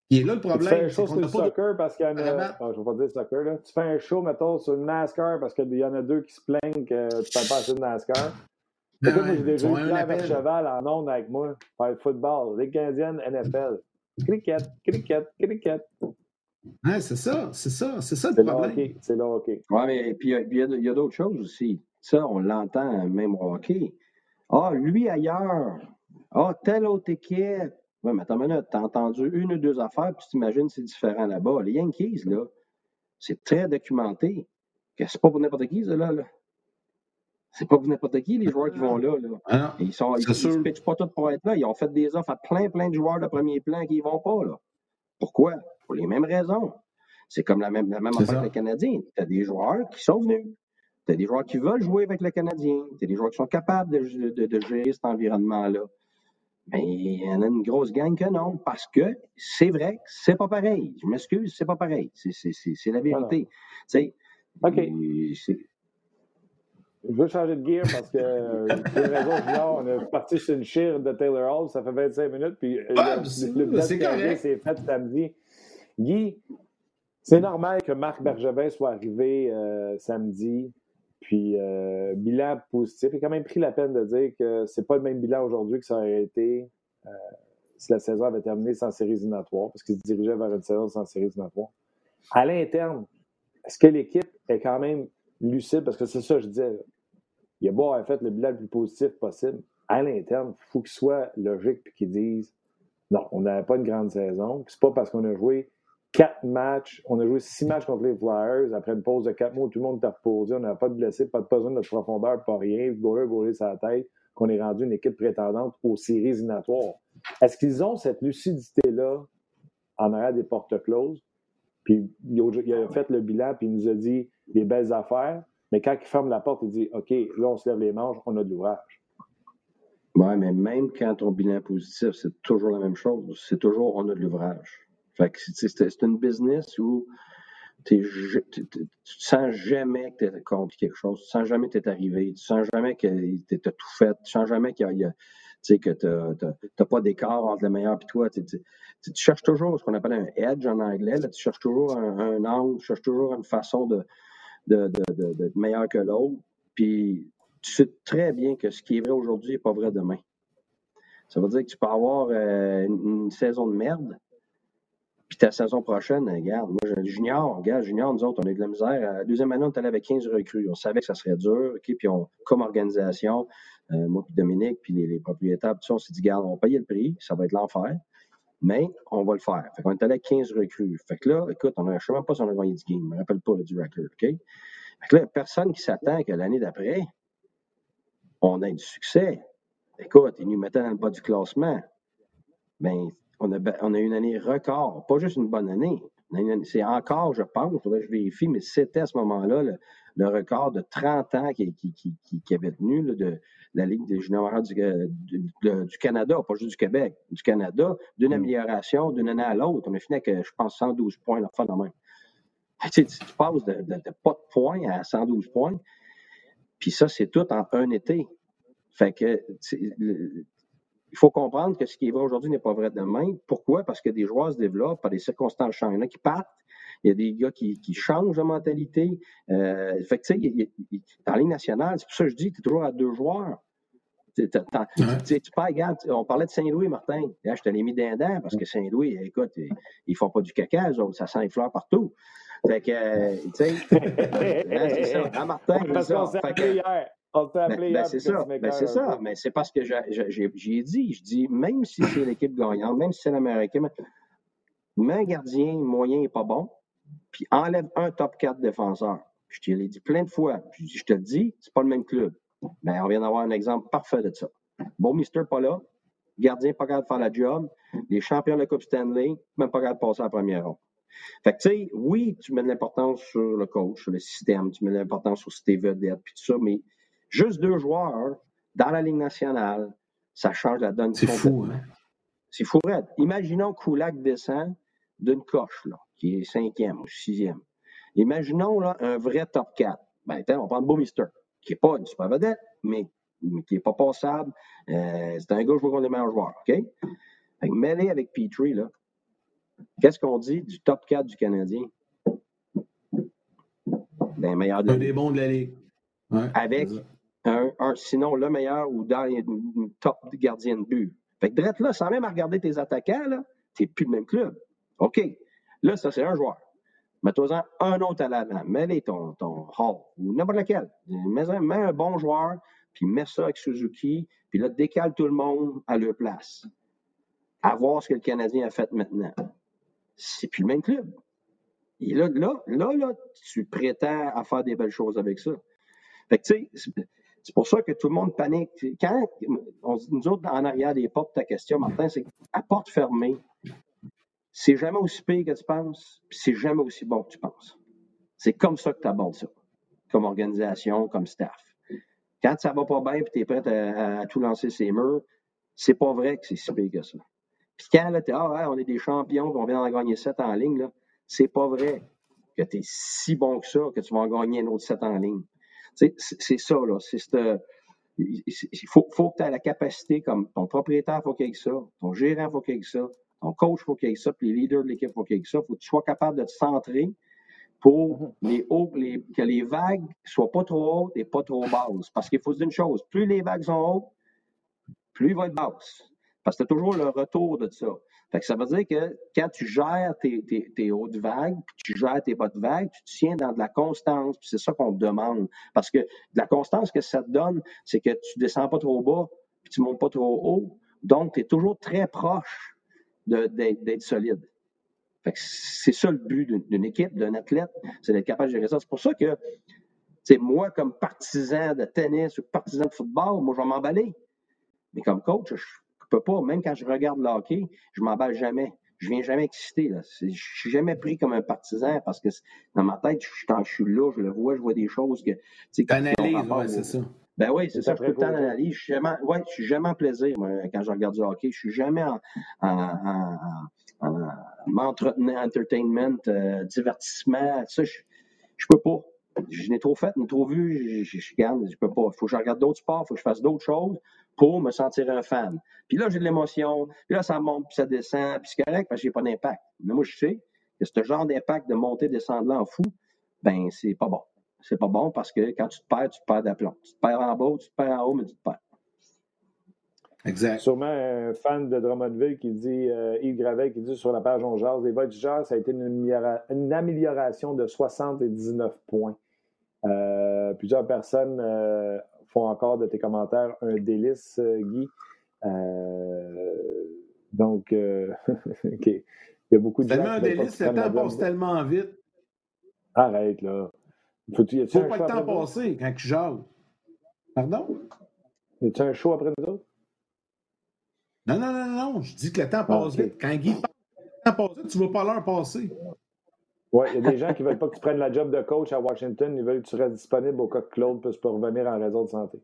Et là, le problème. Tu fais un show sur le soccer parce qu'il y en a. Ah, je vais pas dire soccer, là. Tu fais un show, mettons, sur le NASCAR parce qu'il y en a deux qui se plaignent que tu ne fais pas assez de NASCAR. Écoute, moi, j'ai déjà eu Pierre cheval en ondes avec moi, faire le football, Ligue canadienne, NFL. Cricket, cricket, cricket. Ouais, c'est ça, c'est ça, c'est ça le problème. C'est le hockey. Oui, mais puis il y a, d'autres choses aussi. Ça, on l'entend même au hockey. Ah, lui ailleurs. Ah, telle autre équipe. Oui, mais attends une minute, t'as entendu une ou deux affaires, puis tu t'imagines c'est différent là-bas. Les Yankees, là, c'est très documenté. C'est pas pour n'importe qui, là. là. C'est pas pour n'importe qui, les joueurs qui vont là. là. Ah ils sont, ils, se pitchent pas tous pour être là. Ils ont fait des offres à plein, plein de joueurs de premier plan qui ne vont pas. Là. Pourquoi? Pour les mêmes raisons. C'est comme la même, la même affaire avec le Canadien. Tu as des joueurs qui sont venus. Tu as des joueurs qui veulent jouer avec le Canadien. Tu as des joueurs qui sont capables de, de, de gérer cet environnement-là. Mais il y en a une grosse gang que non, parce que c'est vrai que c'est pas pareil. Je m'excuse, c'est pas pareil. C'est la vérité. OK. Je veux changer de gear parce que euh, pour raison junior, on est parti sur une chire de Taylor Hall, ça fait 25 minutes, puis euh, le, le c'est fait samedi. Guy, c'est normal que Marc Bergevin soit arrivé euh, samedi, puis bilan positif. Il a quand même pris la peine de dire que c'est pas le même bilan aujourd'hui que ça aurait été si la saison avait terminé sans séries éliminatoires, parce qu'il se dirigeait vers une saison sans séries éliminatoires. À l'interne, est-ce que l'équipe est quand même lucide, parce que c'est ça que je disais, il a beau avoir fait le bilan le plus positif possible. À l'interne, il faut qu'il soit logique et qu'ils disent non, on n'avait pas une grande saison. C'est pas parce qu'on a joué quatre matchs, on a joué six matchs contre les Flyers, après une pause de quatre mois, tout le monde t'a reposé, on n'avait pas de blessés, pas de besoin de profondeur, pas rien, goaler, goaler sa tête, qu'on est rendu une équipe prétendante aux séries éliminatoires. Est-ce qu'ils ont cette lucidité-là en arrière des portes closes? Puis il a fait le bilan, puis il nous a dit des belles affaires. Mais quand il ferme la porte, il dit OK, là, on se lève les manches, on a de l'ouvrage. Oui, mais même quand ton bilan positif, c'est toujours la même chose. C'est toujours on a de l'ouvrage. Fait que c'est une business où tu ne sens jamais que tu es contre quelque chose, tu sens jamais que tu es arrivé, tu sens jamais que tu as tout fait, tu sens jamais qu'il y a, que tu n'as pas d'écart entre le meilleur et toi. Tu, cherches toujours ce qu'on appelle un edge en anglais. tu cherches toujours un, angle, tu cherches toujours une façon de, de, de, meilleur que l'autre. Puis tu sais très bien que ce qui est vrai aujourd'hui n'est pas vrai demain. Ça veut dire que tu peux avoir euh, une, saison de merde, puis ta saison prochaine, regarde, moi, junior, regarde, junior, nous autres, on a eu de la misère. La deuxième année, on est allé avec 15 recrues. On savait que ça serait dur, OK? Puis on, comme organisation, euh, moi puis Dominique, puis les, propriétaires, tout ça, on s'est dit, regarde, on va payer le prix, ça va être l'enfer, mais on va le faire. Fait qu'on est allé avec 15 recrues. Fait que là, écoute, on a, je ne pas si on gagné du game, je ne me rappelle pas du record? Fait que là, personne qui s'attend que l'année d'après, on ait du succès. Écoute, ils nous mettaient dans le bas du classement. Bien, on a, on a une année record, pas juste une bonne année. C'est encore, je pense, faudrait que je vérifie, mais c'était à ce moment-là le, record de 30 ans qui, qui, avait tenu de la Ligue des juniors euh, du, Canada, pas juste du Québec, du Canada, d'une mm. amélioration d'une année à l'autre. On a fini avec, je pense, 112 points, la fin de même. Tu, tu, passes de, pas de points à 112 points, puis ça, c'est tout en un été. Fait que il faut comprendre que ce qui est vrai aujourd'hui n'est pas vrai demain. Pourquoi? Parce que des joueurs se développent par des circonstances changeantes. Il y en a qui partent, il y a des gars qui, changent de mentalité. Euh, fait que, dans la Ligue nationale, c'est pour ça que je dis, tu es toujours à deux joueurs. Tu regarde, on parlait de Saint-Louis, Martin. Là, je te l'ai mis d'un parce que Saint-Louis, écoute, ils font pas du caca, eux autres, ça sent les fleurs partout. Fait que, tu sais, c'est ça. Hein, Martin, parce qu'on s'est hier. Ben, ben, c'est ça, ben, c'est ça, mais c'est parce que j'ai dit, je dis, même si c'est l'équipe gagnante, même si c'est l'Américain, mais un gardien moyen n'est pas bon, puis enlève un top 4 défenseur. Je te l'ai dit plein de fois. je te le dis, c'est pas le même club. Mais on vient d'avoir un exemple parfait de ça. Bon, Mister pas là, gardien pas capable de faire la job, les champions de la Coupe Stanley, même pas capable de passer à la première ronde. Fait que, tu sais, oui, tu mets de l'importance sur le coach, sur le système, tu mets de l'importance sur tes vedettes, puis tout ça, mais Juste deux joueurs dans la Ligue nationale, ça change la donne. C'est fou, hein? C'est fou, Imaginons que Koulak descend d'une coche, là, qui est cinquième ou sixième. Imaginons là, un vrai top 4. Ben, on prend Boomister, qui n'est pas une super vedette, mais, qui n'est pas passable. Euh, c'est un gars, je vois qu'on est les meilleurs joueurs, OK? mêlé avec Petrie, là, qu'est-ce qu'on dit du top 4 du Canadien? Ben, de Un des bons de la Ligue. avec sinon le meilleur ou dans les top gardiens de but. Fait que Drette, là, sans même regarder tes attaquants, là, t'es plus le même club. OK. Là, ça, c'est un joueur. Mets-toi-en un autre à l'avant. Mets-les ton, ton Hall ou n'importe lequel. Mets un, mets un bon joueur, puis mets ça avec Suzuki, puis là, décale tout le monde à leur place. À voir ce que le Canadien a fait maintenant. C'est plus le même club. Et là, là, là, là, tu prétends à faire des belles choses avec ça. Fait que, tu sais, c'est pour ça que tout le monde panique. Quand on, nous autres, en arrière des portes, ta question, Martin, c'est à porte fermée, c'est jamais aussi pire que tu penses, puis c'est jamais aussi bon que tu penses. C'est comme ça que tu abordes ça, comme organisation, comme staff. Quand ça va pas bien et tu es prêt à, tout lancer ses murs, c'est pas vrai que c'est si pire que ça. Puis quand là, tu ah, on est des champions, on vient d'en gagner sept en ligne, là, c'est pas vrai que tu es si bon que ça que tu vas en gagner un autre sept en ligne. C'est ça, là. il faut, faut que tu aies la capacité, comme ton propriétaire, faut qu'il y ait ça, ton gérant, il faut qu'il y ait ça, ton coach, faut qu'il y ait ça, puis les leaders de l'équipe, faut qu'il y ait ça. Il faut que tu sois capable de te centrer pour mm-hmm. les hauts, que les vagues ne soient pas trop hautes et pas trop basses. Parce qu'il faut se dire une chose, plus les vagues sont hautes, plus il va être basse. Parce que tu as toujours le retour de ça. Fait que ça veut dire que quand tu gères tes, tes, hautes vagues, puis tu gères tes bas de vagues, tu tiens dans de la constance, puis c'est ça qu'on te demande. Parce que de la constance que ça te donne, c'est que tu descends pas trop bas, puis tu montes pas trop haut. Donc, tu es toujours très proche d'être solide. Fait que c'est ça le but d'une équipe, d'un athlète, c'est d'être capable de gérer ça. C'est pour ça que, c'est moi, comme partisan de tennis ou partisan de football, moi, je vais m'emballer. Mais comme coach, je peux pas, même quand je regarde le hockey, je m'emballe jamais. je viens jamais excité. Là. Je suis jamais pris comme un partisan parce que dans ma tête, je, je suis là, je le vois, je vois des choses que. Tu analyses, ouais, c'est ça. Ben oui, c'est ça, je peux le temps d'analyse. Je suis jamais, ouais, je suis jamais en plaisir moi, quand je regarde du hockey. Je suis jamais en, en, en, en entertainment, euh, divertissement. Ça, je, je peux pas. Je n'ai trop fait, je n'ai trop vu, je, je, je, je peux pas. Il faut que je regarde d'autres sports, il faut que je fasse d'autres choses pour me sentir un fan. Puis là, j'ai de l'émotion, puis là, ça monte, puis ça descend, puis c'est correct parce que j'ai pas d'impact. Mais moi, je sais que ce genre d'impact de monter, descendre là en fou, ben, c'est pas bon. C'est pas bon parce que quand tu te perds, tu te perds d'aplomb. Tu te perds en bas, tu te perds en haut, mais tu te perds. Exact. Sûrement un fan de Drummondville qui dit, euh, Yves Gravel, qui dit sur la page On Jazz, les Voltigeurs, ça a été une, une, amélioration de 79 points. Euh, plusieurs personnes euh, font encore de tes commentaires un délice, euh, Guy. Euh, donc, euh, OK. Il y a beaucoup de tellement un délice, le temps passe tellement vite. Arrête, là. Faut, y a Faut pas le temps passer quand tu jase. Pardon? Y a-tu un show après nous autres? Non, non, non, non. Je dis que le temps ah, passe vite. Quand Guy le temps passe vite, tu ne vas pas l'heure passer. Oui, il y a des gens qui ne veulent pas que tu prennes la job de coach à Washington. Ils veulent que tu restes disponible au cas que Claude puisse pas revenir en raison de santé.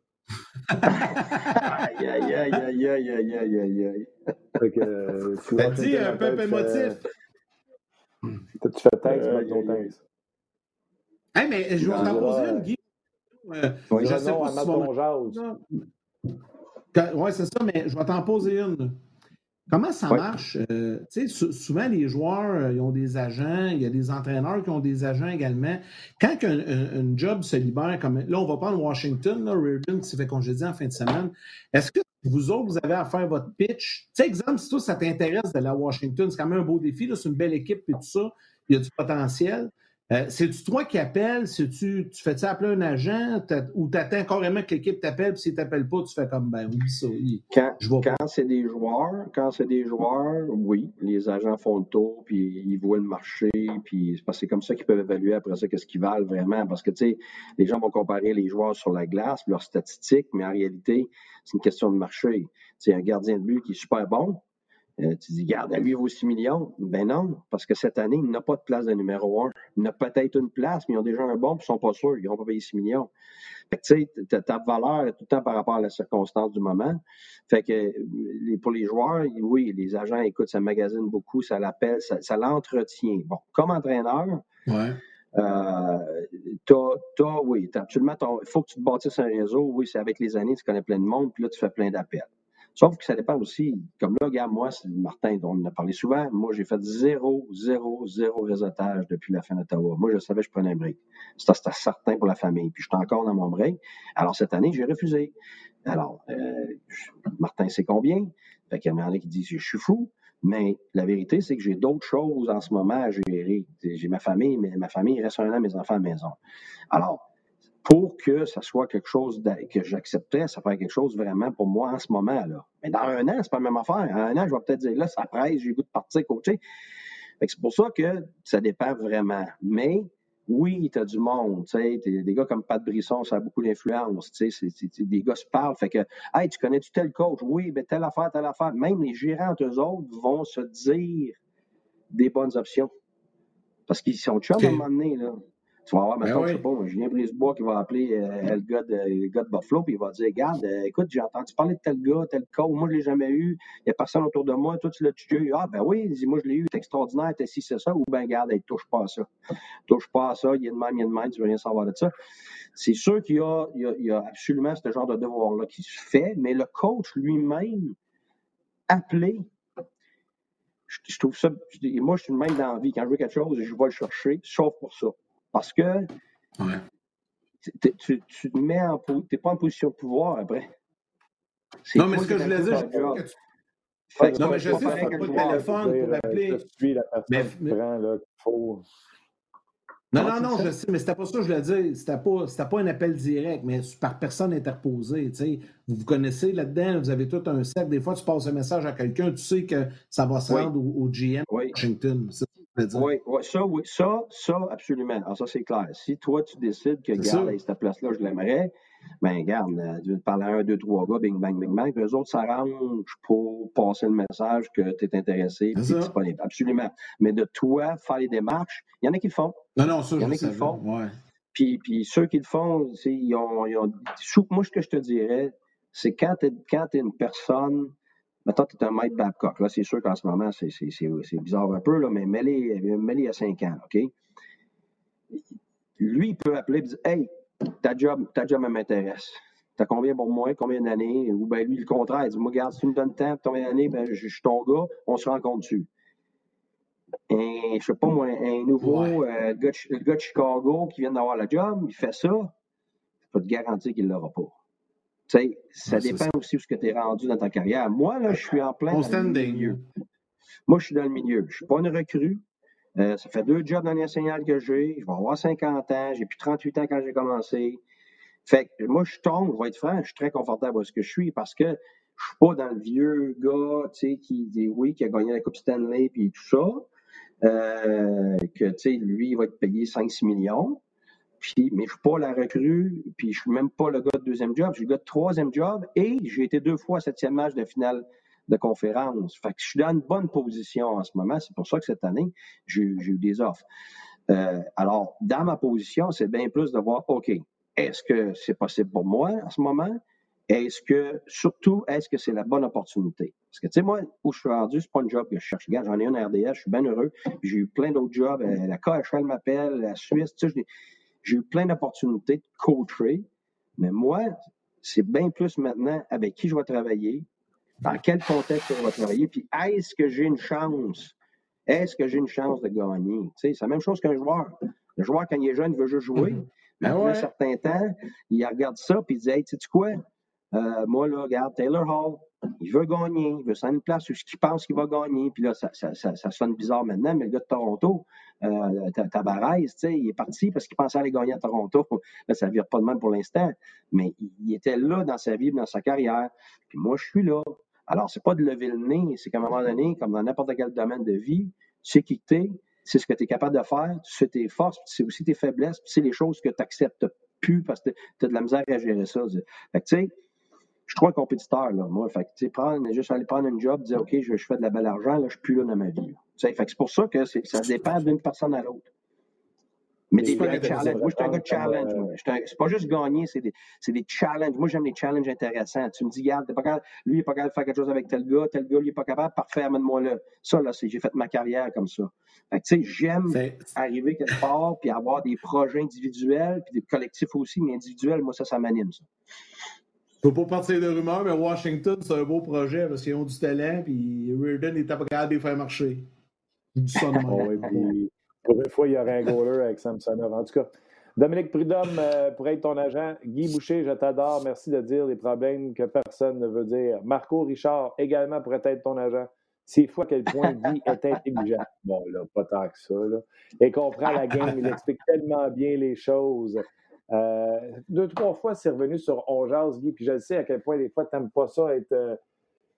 aïe, aïe, aïe, aïe, aïe, aïe, aïe, aïe, aïe. Fait que, euh, T'as dit un peu émotif. Euh, tu fais thanks, euh, ton thanks. Hey, mais je vais t'en poser une, Guy. Euh, oui, je sais pas si Oui, c'est ça, mais je vais t'en poser une. Comment ça marche? Euh, souvent, les joueurs, euh, ils ont des agents, il y a des entraîneurs qui ont des agents également. Quand un, un, job se libère, comme là, on va prendre Washington, là, Reardon qui s'est fait congédier en fin de semaine, est-ce que vous autres, vous avez à faire votre pitch? Tu sais, exemple, si toi, ça t'intéresse de la Washington, c'est quand même un beau défi, c'est une belle équipe et tout ça, il y a du potentiel. Euh, c'est-tu toi qui appelles? Tu, tu fais-tu appeler un agent? Ou tu attends carrément que l'équipe t'appelle, puis s'il t'appelle pas, tu fais comme ben oui, ça. quand, c'est des joueurs, quand c'est des joueurs, oui, les agents font le tour, puis ils voient le marché, puis c'est comme ça qu'ils peuvent évaluer après ça qu'est-ce qu'ils valent vraiment. Parce que tu sais, les gens vont comparer les joueurs sur la glace, leurs statistiques, mais en réalité, c'est une question de marché. C'est un gardien de but qui est super bon, euh, tu dis, garde, lui, il vaut 6 millions. Ben non, parce que cette année, il n'a pas de place de numéro 1. Il n'a peut-être une place, mais ils ont déjà un bon, puis ils ne sont pas sûrs. Ils n'ont pas payé 6 millions. Fait que, tu sais, ta valeur est tout le temps par rapport à la circonstance du moment. Fait que, pour les joueurs, oui, les agents, écoute, ça magasine beaucoup, ça l'appelle, ça, l'entretient. Bon, comme entraîneur, ouais. Euh, t'as, oui, t'as absolument, il faut que tu te bâtisses un réseau. Oui, c'est avec les années, tu connais plein de monde, puis là, tu fais plein d'appels. Sauf que ça dépend aussi, comme là, regarde, moi, Martin, dont on a parlé souvent, moi, j'ai fait zéro, zéro, zéro réseautage depuis la fin d'Ottawa. Moi, je savais que je prenais un break. C'était certain pour la famille. Puis, j'étais encore dans mon break. Alors, cette année, j'ai refusé. Alors, euh, Martin sait combien. Fait qu'il y en a qui disent, je suis fou. Mais la vérité, c'est que j'ai d'autres choses en ce moment à gérer. J'ai ma famille, mais ma famille il reste un an, mes enfants à la maison. Alors, pour que ça soit quelque chose que j'acceptais, ça ferait quelque chose vraiment pour moi en ce moment-là. Mais dans un an, c'est pas la même affaire. En un an, je vais peut-être dire là, ça presse, j'ai goût de partir coacher. C'est pour ça que ça dépend vraiment. Mais oui, tu as du monde, tu sais, des gars comme Pat Brisson, ça a beaucoup d'influence, des gars se parlent, fait que, hey, tu connais-tu tel coach? Oui, ben telle affaire, telle affaire. Même les gérants, eux autres, vont se dire des bonnes options. Parce qu'ils sont chums à un moment donné, là. Tu vas avoir, ben maintenant, je sais pas, Julien Brisebois qui va appeler euh, le, gars de, le gars de Buffalo, puis il va dire Regarde, euh, écoute, j'ai entendu parler de tel gars, tel cas, moi, je ne l'ai jamais eu, il n'y a personne autour de moi, toi, tu l'as tué. Ah, ben oui, dis moi, je l'ai eu, c'est extraordinaire, t'es si c'est ça, ou ben, regarde, il touche pas à ça. touche pas à ça, il y a de même, il y a de même, tu veux rien savoir de ça. C'est sûr qu'il y a, il y a, il y a absolument ce genre de devoir-là qui se fait, mais le coach lui-même, appelé, je, trouve ça, moi, je suis le même dans la vie. Quand je veux quelque chose, je vais le chercher, sauf pour ça. Parce que tu, tu te mets en tu n'es pas en position de pouvoir après. Non, mais ce que je voulais dire, je que non, mais je sais, tu pas le téléphone pour appeler. Je suis la personne mais, qui prend, là, faut... Non, non, non, je sais, mais c'était pas ça que je voulais dire. C'était pas, pas un appel direct, mais par personne interposée. Tu. Vous vous connaissez là-dedans, vous avez tout un cercle. Des fois, tu passes un message à quelqu'un, tu sais que ça va se rendre au, GM oui. Washington. Oui, oui, ça, oui, ça, ça, absolument. Alors, ça, c'est clair. Si toi, tu décides que, regarde, cette place-là, je l'aimerais, ben regarde, euh, tu veux parler à un, deux, trois gars, bing, bang, bing, bang, puis eux autres s'arrangent pour passer le message que tu es intéressé et disponible. Absolument. Mais de toi, faire les démarches, il y en a qui le font. Non, non, ça, Il y en a qui le font. Puis, puis ceux qui le font, ils ont, ils ont, moi, ce que je te dirais, c'est quand tu es, une personne, maintenant tu es un maître Babcock. Là, c'est sûr qu'en ce moment, c'est bizarre un peu, là, mais mêlé, à 5 ans, OK? Lui, il peut appeler et dire Hey, ta job, ta job m'intéresse. T'as combien pour moi, combien d'années? Ou bien lui, le contraire, il dit Moi, regarde, si tu me donnes temps, combien d'années, ben, je, suis ton gars, on se rencontre dessus. Et je sais pas moi, un nouveau euh, gars, le gars de Chicago qui vient d'avoir le job, il fait ça, je peux te garantir qu'il ne l'aura pas ça dépend aussi de ce que tu es rendu dans ta carrière. Moi, là, je suis en plein dans le milieu. Moi, je suis dans le milieu. Je ne suis pas une recrue. Euh, ça fait deux jobs dans les signal que j'ai. Je vais avoir 50 ans. J'ai plus 38 ans quand j'ai commencé. Fait que moi, je tombe, je vais être franc, je suis très confortable à ce que je suis parce que je ne suis pas dans le vieux gars, qui dit oui, qui a gagné la Coupe Stanley puis tout ça. Euh, que, tu sais, lui, il va être payé 5-6 millions. Puis, mais je suis pas la recrue, puis je suis même pas le gars de deuxième job, je suis le gars de troisième job et j'ai été deux fois septième match de finale de conférence. Fait que je suis dans une bonne position en ce moment. C'est pour ça que cette année, j'ai eu des offres. Euh, alors, dans ma position, c'est bien plus de voir, OK, est-ce que c'est possible pour moi en ce moment? Est-ce que, surtout, est-ce que c'est la bonne opportunité? Parce que, tu sais, moi, où je suis rendu, c'est pas un job que je cherche. Regarde, j'en ai un RDS, je suis bien heureux. J'ai eu plein d'autres jobs. Euh, la KHL m'appelle, la Suisse, tu sais, j'ai eu plein d'opportunités de coacher, mais moi, c'est bien plus maintenant avec qui je vais travailler, dans quel contexte je vais travailler, puis est-ce que j'ai une chance? Est-ce que j'ai une chance de gagner? c'est la même chose qu'un joueur. Le joueur, quand il est jeune, il veut juste jouer. Mm-hmm. Mais après un certain temps, il regarde ça, puis il dit Hey, tu sais quoi? Euh, moi, là, regarde, Taylor Hall, il veut gagner, il veut s'en une place où il pense qu'il va gagner. Puis là, ça, ça, ça, sonne bizarre maintenant, mais le gars de Toronto, euh, Tabarez, il est parti parce qu'il pensait aller gagner à Toronto. Là, ça ne vire pas de mal pour l'instant, mais il, était là dans sa vie, dans sa carrière. Puis moi, je suis là. Alors, c'est pas de lever le nez, c'est qu'à un moment donné, comme dans n'importe quel domaine de vie, tu sais qui tu es, c'est ce que tu es capable de faire, sais tes forces, c'est aussi tes faiblesses, puis c'est les choses que tu n'acceptes plus parce que tu as de la misère à gérer ça. Fait que, tu sais, je suis trop un compétiteur, là, moi. Fait que, prendre, juste aller prendre un job, dire, OK, je, fais de la belle argent, là, je suis plus là dans ma vie. Fait que c'est pour ça que ça dépend d'une personne à l'autre. Mais des vrais challenges. Moi, je suis un gars de challenge. C'est pas juste gagner, c'est des, des, challenges. Moi, j'aime les challenges intéressants. Tu me dis, regarde, pas capable, lui, il n'est pas capable de faire quelque chose avec tel gars, tel gars, lui, il n'est pas capable. Parfait, amène-moi là. Ça, là, j'ai fait ma carrière comme ça. Fait que, tu sais, j'aime arriver quelque part, puis avoir des projets individuels, puis des collectifs aussi, mais individuels, moi, ça, ça m'anime, ça. Je ne faut pas partir de rumeurs, mais Washington, c'est un beau projet parce qu'ils ont du talent, puis Reardon pas capable de les faire marcher. Du son Pour une fois, il y aurait un goaler avec Samsonov. En tout cas, Dominique Prudhomme, euh, pour être ton agent. Guy Boucher, je t'adore. Merci de dire les problèmes que personne ne veut dire. Marco Richard, également, pourrait être ton agent. C'est fou à quel point Guy est intelligent. Bon, là, pas tant que ça. Là. Il comprend la game, il explique tellement bien les choses. Euh, deux, trois fois, c'est revenu sur On Guy, puis je sais à quel point des fois, tu n'aimes pas ça être euh,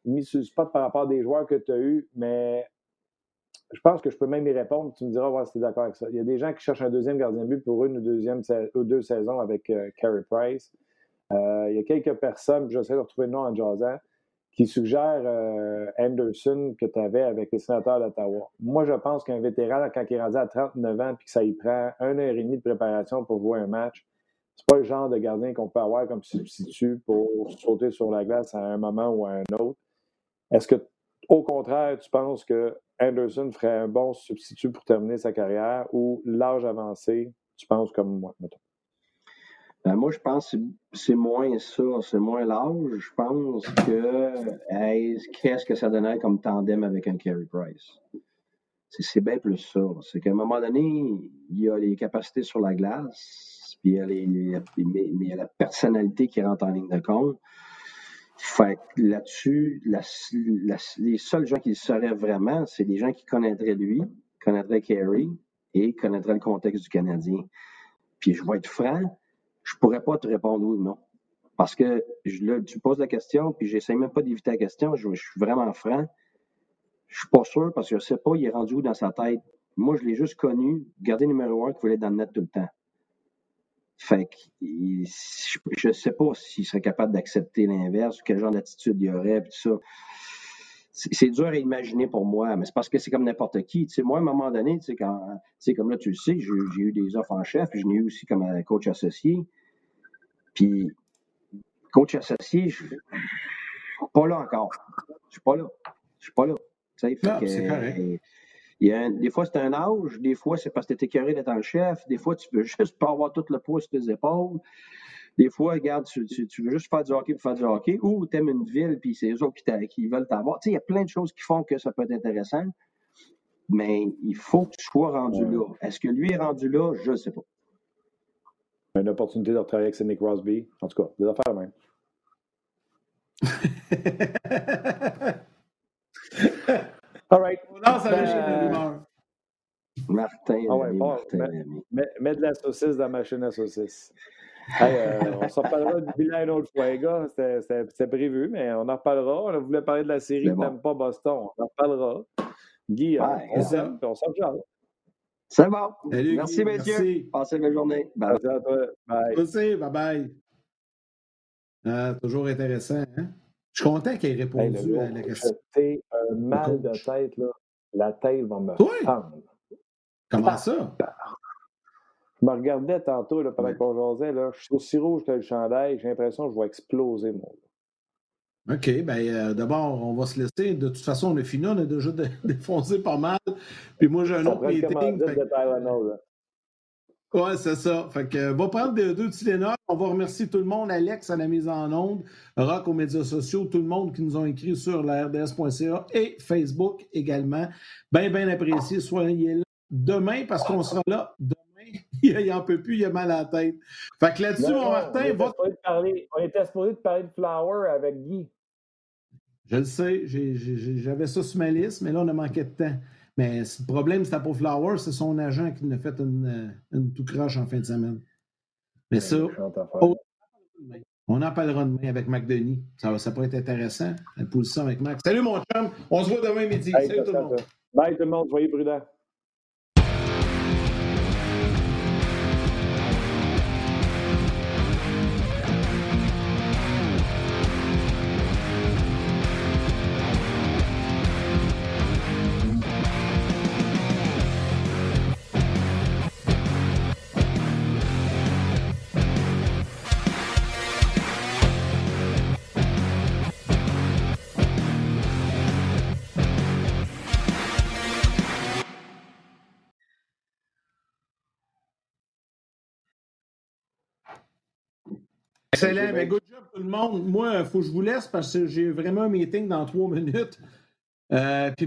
mis sur le spot par rapport à des joueurs que tu as eus, mais je pense que je peux même y répondre. Tu me diras voir si tu es d'accord avec ça. Il y a des gens qui cherchent un deuxième gardien de but pour une ou, deuxième, ou deux saisons avec euh, Carey Price. il y a quelques personnes, j'essaie de retrouver le nom en jasant, qui suggèrent Anderson que tu avais avec les sénateurs d'Ottawa. Moi, je pense qu'un vétéran, quand il est rendu à 39 ans puis que ça y prend un heure et demie de préparation pour jouer un match, c'est pas le genre de gardien qu'on peut avoir comme substitut pour sauter sur la glace à un moment ou à un autre. Est-ce que, au contraire, tu penses que Anderson ferait un bon substitut pour terminer sa carrière ou l'âge avancé, tu penses comme moi, ben, moi, je pense que c'est moins ça, c'est moins l'âge. Je pense que qu'est-ce que ça donnerait comme tandem avec un Carey Price? C'est bien plus ça. C'est qu'à un moment donné, il y a les capacités sur la glace, puis il y a, la personnalité qui rentre en ligne de compte. Fait là-dessus, les seuls gens qui le sauraient vraiment, c'est des gens qui connaîtraient lui, connaîtraient Kerry et connaîtraient le contexte du Canadien. Puis je vais être franc, je pourrais pas te répondre oui ou non. Parce que là, tu poses la question, puis j'essaie même pas d'éviter la question, je, suis vraiment franc. Je suis pas sûr parce que je sais pas, il est rendu où dans sa tête. Moi, je l'ai juste connu, gardien numéro un qui voulait être dans le net tout le temps. Fait que je ne sais pas s'il serait capable d'accepter l'inverse, quel genre d'attitude il y aurait, tout ça. C'est dur à imaginer pour moi, mais c'est parce que c'est comme n'importe qui. Tu sais, moi, à un moment donné, tu sais, quand, tu sais, comme là, tu le sais, j'ai eu des offres en chef, je n'ai eu aussi comme coach associé. Puis, coach associé, je suis pas là encore. Je suis pas là. Je suis pas là. Tu sais, c'est correct. Il y a des fois, c'est un âge, des fois, c'est parce que tu es écœuré d'être en chef, des fois, tu veux juste pas avoir tout le poids sur tes épaules. Des fois, regarde, tu, veux juste faire du hockey pour faire du hockey, ou tu aimes une ville, puis c'est eux autres qui, qui veulent t'avoir. Tu sais, il y a plein de choses qui font que ça peut être intéressant, mais il faut que tu sois rendu là. Est-ce que lui est rendu là? Je ne sais pas. Une opportunité de travailler avec Sidney Crosby? En tout cas, des affaires même. All right. Non, ça va chez l'humeur. Martin, ah ouais, mets, de la saucisse dans la machine à saucisse. Euh, on s'en reparlera du bilan une autre fois, les gars. C'était prévu, mais on en reparlera. On voulait parler de la série bon. pas Boston. On en reparlera. Guy, on s'aime, on s'en reparle. C'est bon. merci, messieurs. Passez une journée. Bye. Merci à toi. Bye. Merci. Bye bye. Ah, toujours intéressant. Hein? Je suis content qu'il ait répondu à la question. C'était un mal de tête. Là. La tête va me oui. Comment ça? Je me regardais tantôt là, pendant qu'on jasait. Là, je suis aussi rouge que le chandail. J'ai l'impression que je vais exploser, mon OK. Bien, euh, d'abord, on va se laisser. De toute façon, on est fini. On a déjà défoncé pas mal. Puis moi, j'ai un autre meeting. Oui, c'est ça. Fait que, on va prendre deux, deux notes. On va remercier tout le monde, Alex à la mise en onde, Rock aux médias sociaux, tout le monde qui nous ont écrit sur la RDS.ca et Facebook également. Bien, bien apprécié. Soyez là demain parce qu'on sera là demain. il n'en peut plus, il a mal à la tête. Fait que là-dessus, mon Martin, on, va... parler, on était supposé de parler de Flower avec Guy. Je le sais, j'avais ça sur ma liste, mais là, on a manqué de temps. Mais le problème, c'était pour Flower, c'est son agent qui nous a fait une, euh, une tout croche en fin de semaine. Mais ça, on en parlera demain avec Mac Denis. Ça, ça pourrait être intéressant, la position avec Mac. Salut mon chum, on se voit demain midi. Salut tout le monde. Bye tout le monde, soyez prudents. Excellent. Ben, good job, tout le monde. Moi, il faut que je vous laisse parce que j'ai vraiment un meeting dans trois minutes. Euh, puis